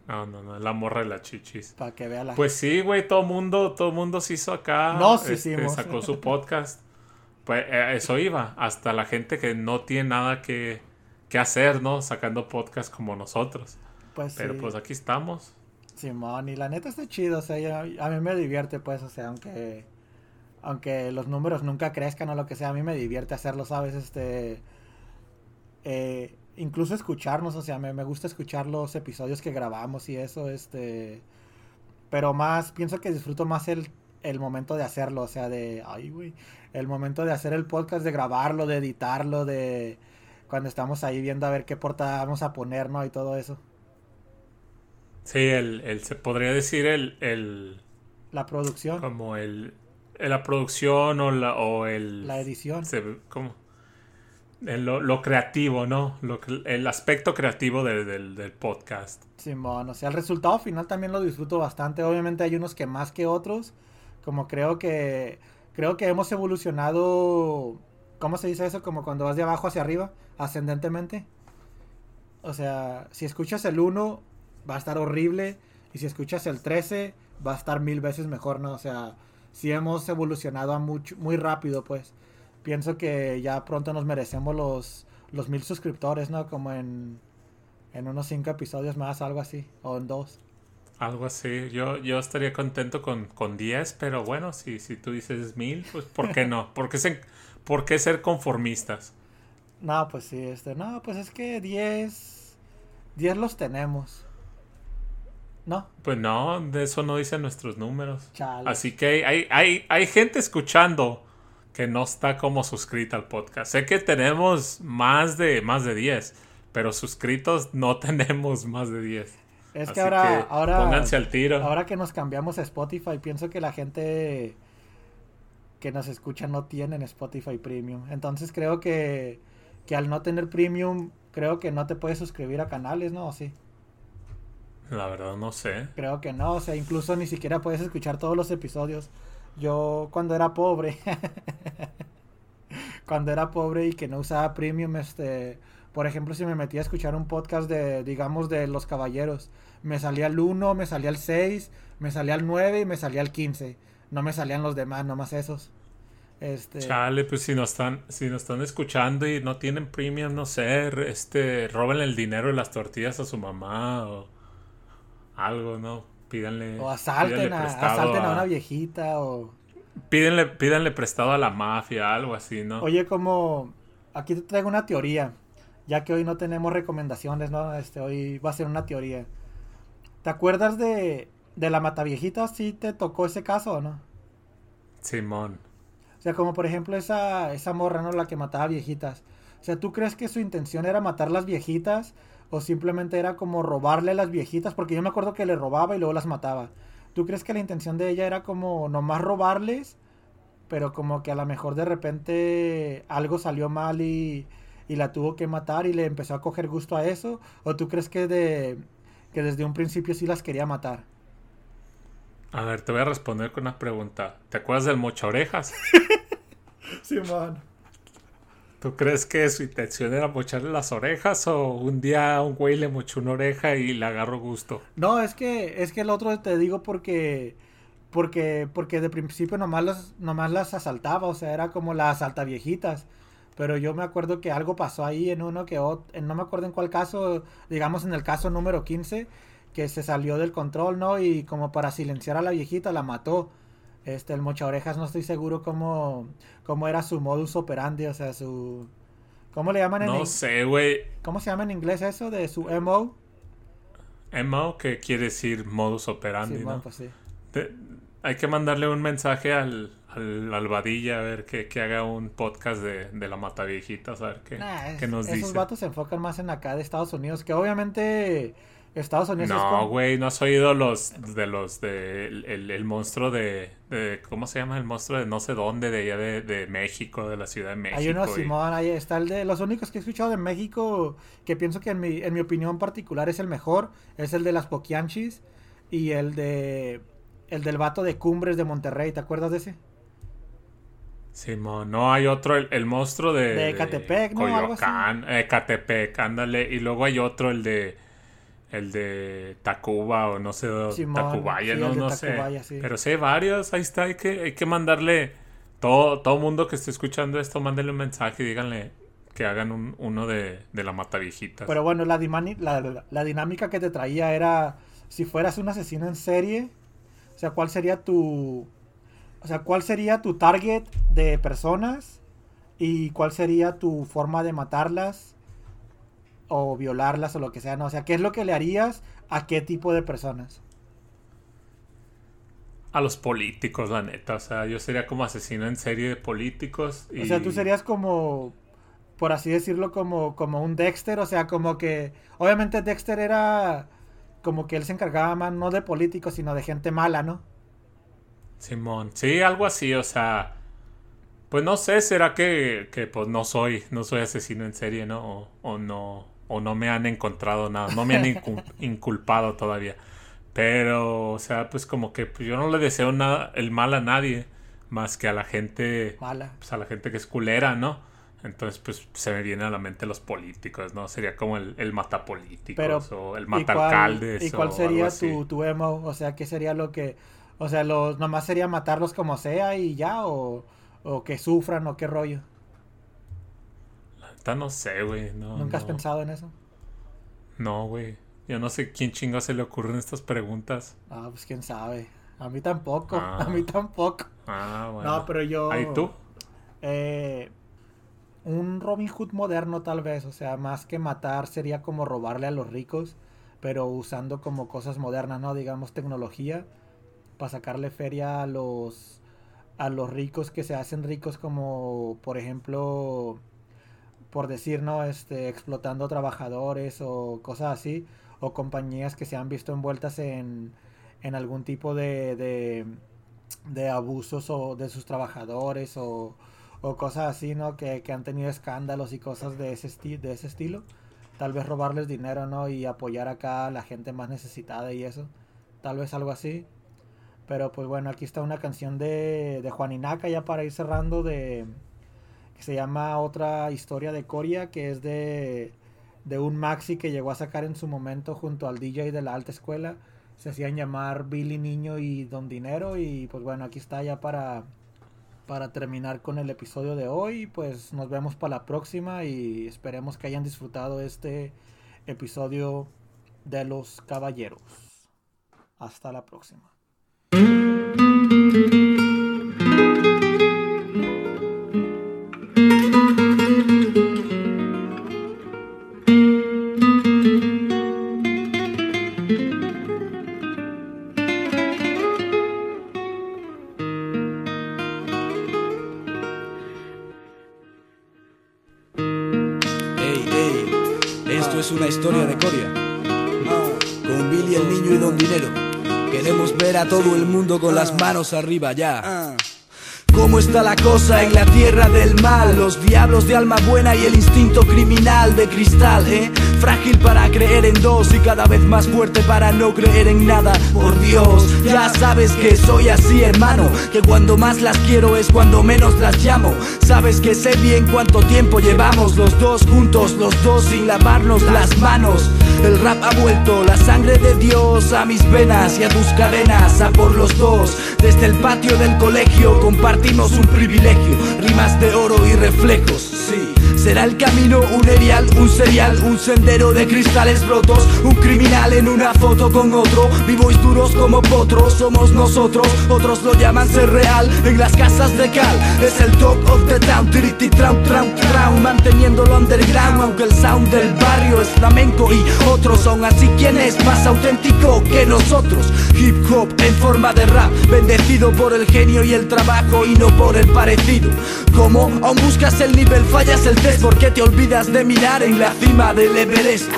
No, no, no, la morra de las chichis. para que vea la... Pues sí, güey, todo mundo, todo mundo se hizo acá. Nos este, hicimos. Sacó su podcast. Pues eh, eso iba. Hasta la gente que no tiene nada que, que hacer, ¿no? Sacando podcast como nosotros. Pues Pero sí. pues aquí estamos. Simón, y la neta está chido, o sea, a mí me divierte, pues, o sea, aunque aunque los números nunca crezcan o lo que sea, a mí me divierte hacerlo, ¿sabes? Este, eh, incluso escucharnos, o sea, me, me gusta escuchar los episodios que grabamos y eso, este, pero más, pienso que disfruto más el, el momento de hacerlo, o sea, de, ay, güey, el momento de hacer el podcast, de grabarlo, de editarlo, de cuando estamos ahí viendo a ver qué portada vamos a poner, ¿no? Y todo eso. Sí, el, el- se podría decir el, el La producción. como el, la producción o la, o el, La edición. se- ¿cómo? Lo, creativo, ¿no? Lo, el aspecto creativo de- del, podcast. Simón, o sea, el resultado final también lo disfruto bastante. Obviamente hay unos que más que otros. Como creo que creo que hemos evolucionado, ¿cómo se dice eso? Como cuando vas de abajo hacia arriba, ascendentemente. O sea, si escuchas el 1 va a estar horrible y si escuchas el 13 va a estar mil veces mejor, ¿no? O sea, si hemos evolucionado mucho, muy rápido, pues. Pienso que ya pronto nos merecemos los los mil suscriptores, ¿no? Como en en unos cinco episodios más, algo así, o en dos. Algo así. Yo, yo estaría contento con, con 10, pero bueno, si, si tú dices mil, pues ¿por qué no? ¿Por qué, se- por qué ser conformistas? No, pues sí, este, no, pues es que 10, 10 los tenemos. ¿No? Pues no, de eso no dicen nuestros números. Chale. Así que hay, hay, hay gente escuchando que no está como suscrita al podcast. Sé que tenemos más de, más de 10, pero suscritos no tenemos más de 10. Es que ahora, que ahora, pónganse al tiro. ahora que nos cambiamos a Spotify, pienso que la gente que nos escucha no tienen Spotify Premium. Entonces creo que, que al no tener Premium, creo que no te puedes suscribir a canales, ¿no? ¿O sí? La verdad no sé. Creo que no, o sea, incluso ni siquiera puedes escuchar todos los episodios. Yo cuando era pobre, cuando era pobre y que no usaba premium, este, por ejemplo, si me metía a escuchar un podcast de, digamos, de Los Caballeros, me salía el 1, me salía el 6, me salía el 9 y me salía el 15. No me salían los demás, nomás esos. Este, Chale, pues si nos están, si nos están escuchando y no tienen premium, no sé, este, roben el dinero de las tortillas a su mamá o algo, ¿no? Pídanle. o asalten, a, prestado asalten a a- una viejita o... Pídanle, pídanle prestado a la mafia, algo así, ¿no? Oye, como aquí te traigo una teoría. Ya que hoy no tenemos recomendaciones, ¿no? Este, hoy va a ser una teoría. ¿Te acuerdas de, de la Mataviejita? ¿Sí te tocó ese caso o no? Simón. O sea, como por ejemplo esa, esa morra, ¿no? La que mataba viejitas. O sea, ¿tú crees que su intención era matar las viejitas? ¿O simplemente era como robarle a las viejitas? Porque yo me acuerdo que le robaba y luego las mataba. ¿Tú crees que la intención de ella era como nomás robarles? Pero como que a lo mejor de repente algo salió mal y, y la tuvo que matar y le empezó a coger gusto a eso? ¿O tú crees que, de, que desde un principio sí las quería matar? A ver, te voy a responder con una pregunta. ¿Te acuerdas del mocha orejas? Simón. ¿Tú crees que su intención era mocharle las orejas o un día un güey le mochó una oreja y le agarró gusto? No, es que es que el otro te digo porque porque porque de principio nomás las nomás las asaltaba, o sea, era como las asaltaviejitas. Pero yo me acuerdo que algo pasó ahí en uno que en- no me acuerdo en cuál caso, digamos en el caso número 15, que se salió del control, ¿no? Y como para silenciar a la viejita la mató. Este, el mocha orejas no estoy seguro cómo, cómo era su modus operandi, o sea, su... ¿Cómo le llaman en No sé, güey. ¿Cómo se llama en inglés eso de su MO? MO, que quiere decir modus operandi, Sí, ¿no? pues sí. Hay que mandarle un mensaje al, al, al Vadilla a ver que, que haga un podcast de, de la mataviejitas, a ver qué, Nah, qué nos esos dice. vatos se enfocan más en acá de Estados Unidos, que obviamente Estados Unidos No, como- güey, no has oído los de los de el, el- el monstruo de, de- ¿cómo se llama? El monstruo de no sé dónde, de allá de, de México, de la Ciudad de México. Hay uno, y- Simón, ahí está el de... Los únicos que he escuchado de México, que pienso que en mi, en mi opinión particular es el mejor, es el de las Poquianchis y el de... El del vato de Cumbres de Monterrey, ¿te acuerdas de ese? Simón, no hay otro, el, el monstruo de, De Ecatepec, ¿no? Algo así. Coyoacán, Ecatepec, ándale. Y luego hay otro, el de el de Tacuba o no sé, Simón, Tacubaya, sí, no, no Tacubaya, sé. sí. Pero hay varios, ahí está, hay que, hay que mandarle, todo, todo mundo que esté escuchando esto, mándenle un mensaje y díganle que hagan un, uno de, de la Mataviejitas. Pero bueno, la, dimani- la, la- la dinámica que te traía era, si fueras un asesino en serie, o sea, ¿cuál sería tu... O sea, ¿cuál sería tu target de personas? ¿Y cuál sería tu forma de matarlas? O violarlas o lo que sea, ¿no? O sea, ¿qué es lo que le harías a qué tipo de personas? A los políticos, la neta, o sea, yo sería como asesino en serie de políticos. Y... O sea, tú serías como, por así decirlo, como, como un Dexter, o sea, como que, obviamente Dexter era como que él se encargaba más no de políticos, sino de gente mala, ¿no? Simón, sí, algo así, o sea, pues no sé, será que, que pues no soy, no soy asesino en serie, ¿no? O, o no, o no me han encontrado nada, no me han incu- inculpado todavía. Pero, o sea, pues como que pues, yo no le deseo nada, el mal a nadie, más que a la gente, Mala. pues a la gente que es culera, ¿no? Entonces, pues se me viene a la mente los políticos, ¿no? Sería como el, el matapolíticos o el ¿y cuál-. ¿Y cuál sería tu, tu emo? O sea, ¿qué sería lo que... O sea, los, nomás sería matarlos como sea y ya, o, o que sufran, o qué rollo. Neta no sé, güey. No, ¿Nunca has no. pensado en eso? No, güey. Yo no sé quién chingo se le ocurren estas preguntas. Ah, pues quién sabe. A mí tampoco, Ah. a mí tampoco. Ah, bueno. No, pero yo... ¿Ahí tú? Eh, un Robin Hood moderno tal vez, o sea, más que matar sería como robarle a los ricos, pero usando como cosas modernas, ¿no? Digamos tecnología, para sacarle feria a los a los ricos que se hacen ricos como por ejemplo por decir, ¿no? Este, explotando trabajadores o cosas así, o compañías que se han visto envueltas en, en algún tipo de, de, de abusos o de sus trabajadores o, o cosas así, ¿no? Que, que han tenido escándalos y cosas de ese, de ese estilo. Tal vez robarles dinero, ¿no? Y apoyar acá a la gente más necesitada y eso. Tal vez algo así. Pero pues bueno, aquí está una canción de, de Juan Inaca ya para ir cerrando de se llama Otra historia de Coria, que es de, de un maxi que llegó a sacar en su momento junto al DJ de la alta escuela. Se hacían llamar Billy Niño y Don Dinero y pues bueno, aquí está ya para, para terminar con el episodio de hoy. Pues nos vemos para la próxima y esperemos que hayan disfrutado este episodio de los caballeros. Hasta la próxima. Manos arriba ya. ¿Cómo está la cosa en la tierra del mal? Los diablos de alma buena y el instinto criminal de cristal, ¿eh? Frágil para creer en dos y cada vez más fuerte para no creer en nada. Por Dios, ya sabes que soy así, hermano. Que cuando más las quiero es cuando menos las llamo. Sabes que sé bien cuánto tiempo llevamos los dos juntos, los dos sin lavarnos las manos. El rap ha vuelto la sangre de Dios a mis venas y a tus cadenas, a por los dos. Desde el patio del colegio compartimos un privilegio, rimas de oro y reflejos, sí. Será el camino un erial, un serial, un sendero de cristales rotos, un criminal en una foto con otro, vivos duros como potros, somos nosotros, otros lo llaman ser real, en las casas de cal, es el top of the town, tiriti traum traum traum, manteniéndolo underground, aunque el sound del barrio es flamenco y otros son así, ¿quién es más auténtico que nosotros? Hip hop en forma de rap, bendecido por el genio y el trabajo y no por el parecido. Como aún buscas el nivel, fallas el test, porque te olvidas de mirar en la cima del Everest.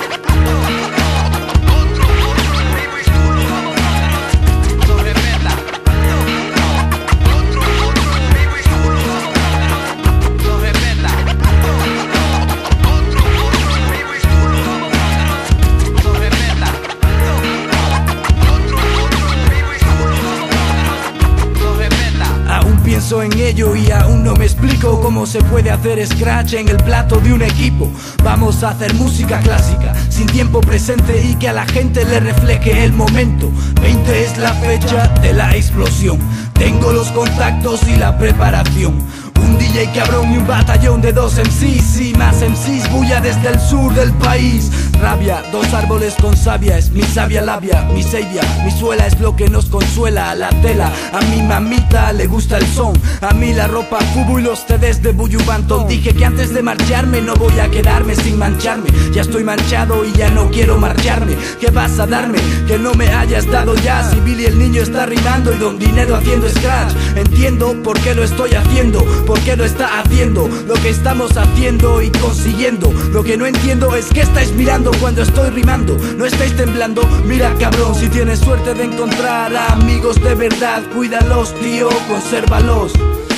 En ello y aún no me explico cómo se puede hacer scratch en el plato de un equipo. Vamos a hacer música clásica, sin tiempo presente y que a la gente le refleje el momento. 20 es la fecha de la explosión. Tengo los contactos y la preparación. Un DJ cabrón y un batallón de dos MCs y más MCs bulla desde el sur del país. Rabia, dos árboles con savia, es mi sabia labia, mi sabia, mi suela es lo que nos consuela. La tela, a mi mamita le gusta el son, a mí la ropa fubu y los CDs de Buyubanton. Dije que antes de marcharme no voy a quedarme sin mancharme. Ya estoy manchado y ya no quiero marcharme. ¿Qué vas a darme? Que no me hayas dado ya. Si Billy el niño está rimando y Don Dinero haciendo scratch. Entiendo por qué lo estoy haciendo, por qué lo está haciendo, lo que estamos haciendo y consiguiendo. Lo que no entiendo es que estáis mirando cuando estoy rimando. No estáis temblando, mira cabrón, si tienes suerte de encontrar amigos de verdad, cuídalos, tío, consérvalos.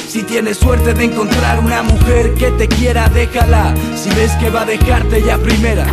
Si tienes suerte de encontrar una mujer que te quiera, déjala. Si ves que va a dejarte ya primera.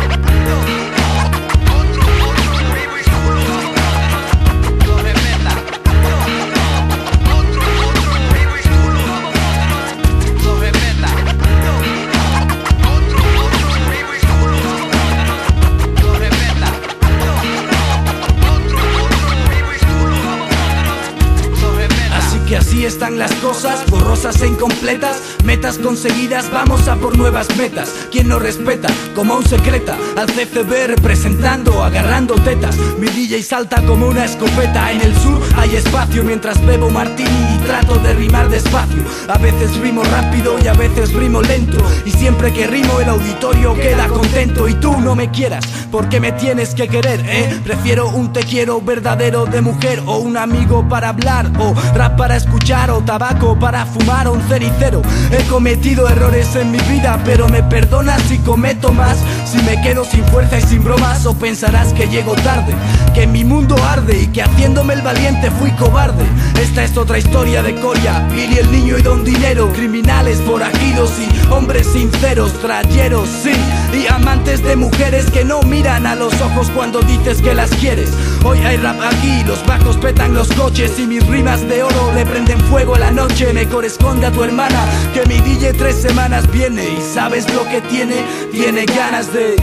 Están las cosas, borrosas e incompletas, metas conseguidas, vamos a por nuevas metas. Quien no respeta, como un secreta, al CCB representando, agarrando tetas. Mi DJ salta como una escopeta. En el sur hay espacio mientras bebo martini y trato de rimar despacio. A veces rimo rápido y a veces rimo lento. Y siempre que rimo el auditorio queda contento. Y tú no me quieras, porque me tienes que querer, ¿eh? Prefiero un te quiero verdadero de mujer o un amigo para hablar o rap para escuchar o tabaco para fumar un cericero. He cometido errores en mi vida, pero me perdonas si cometo más. Si me quedo sin fuerza y sin bromas, o pensarás que llego tarde, que mi mundo arde y que haciéndome el valiente fui cobarde. Esta es otra historia de Coria, Billy el niño y Don Dinero, criminales forajidos y hombres sinceros, trayeros, sí, y amantes de mujeres que no miran a los ojos cuando dices que las quieres. Hoy hay rap aquí, los bajos petan los coches y mis rimas de oro le prenden fuego a la noche. Me corresponde a tu hermana que mi DJ tres semanas viene y sabes lo que tiene, tiene ganas de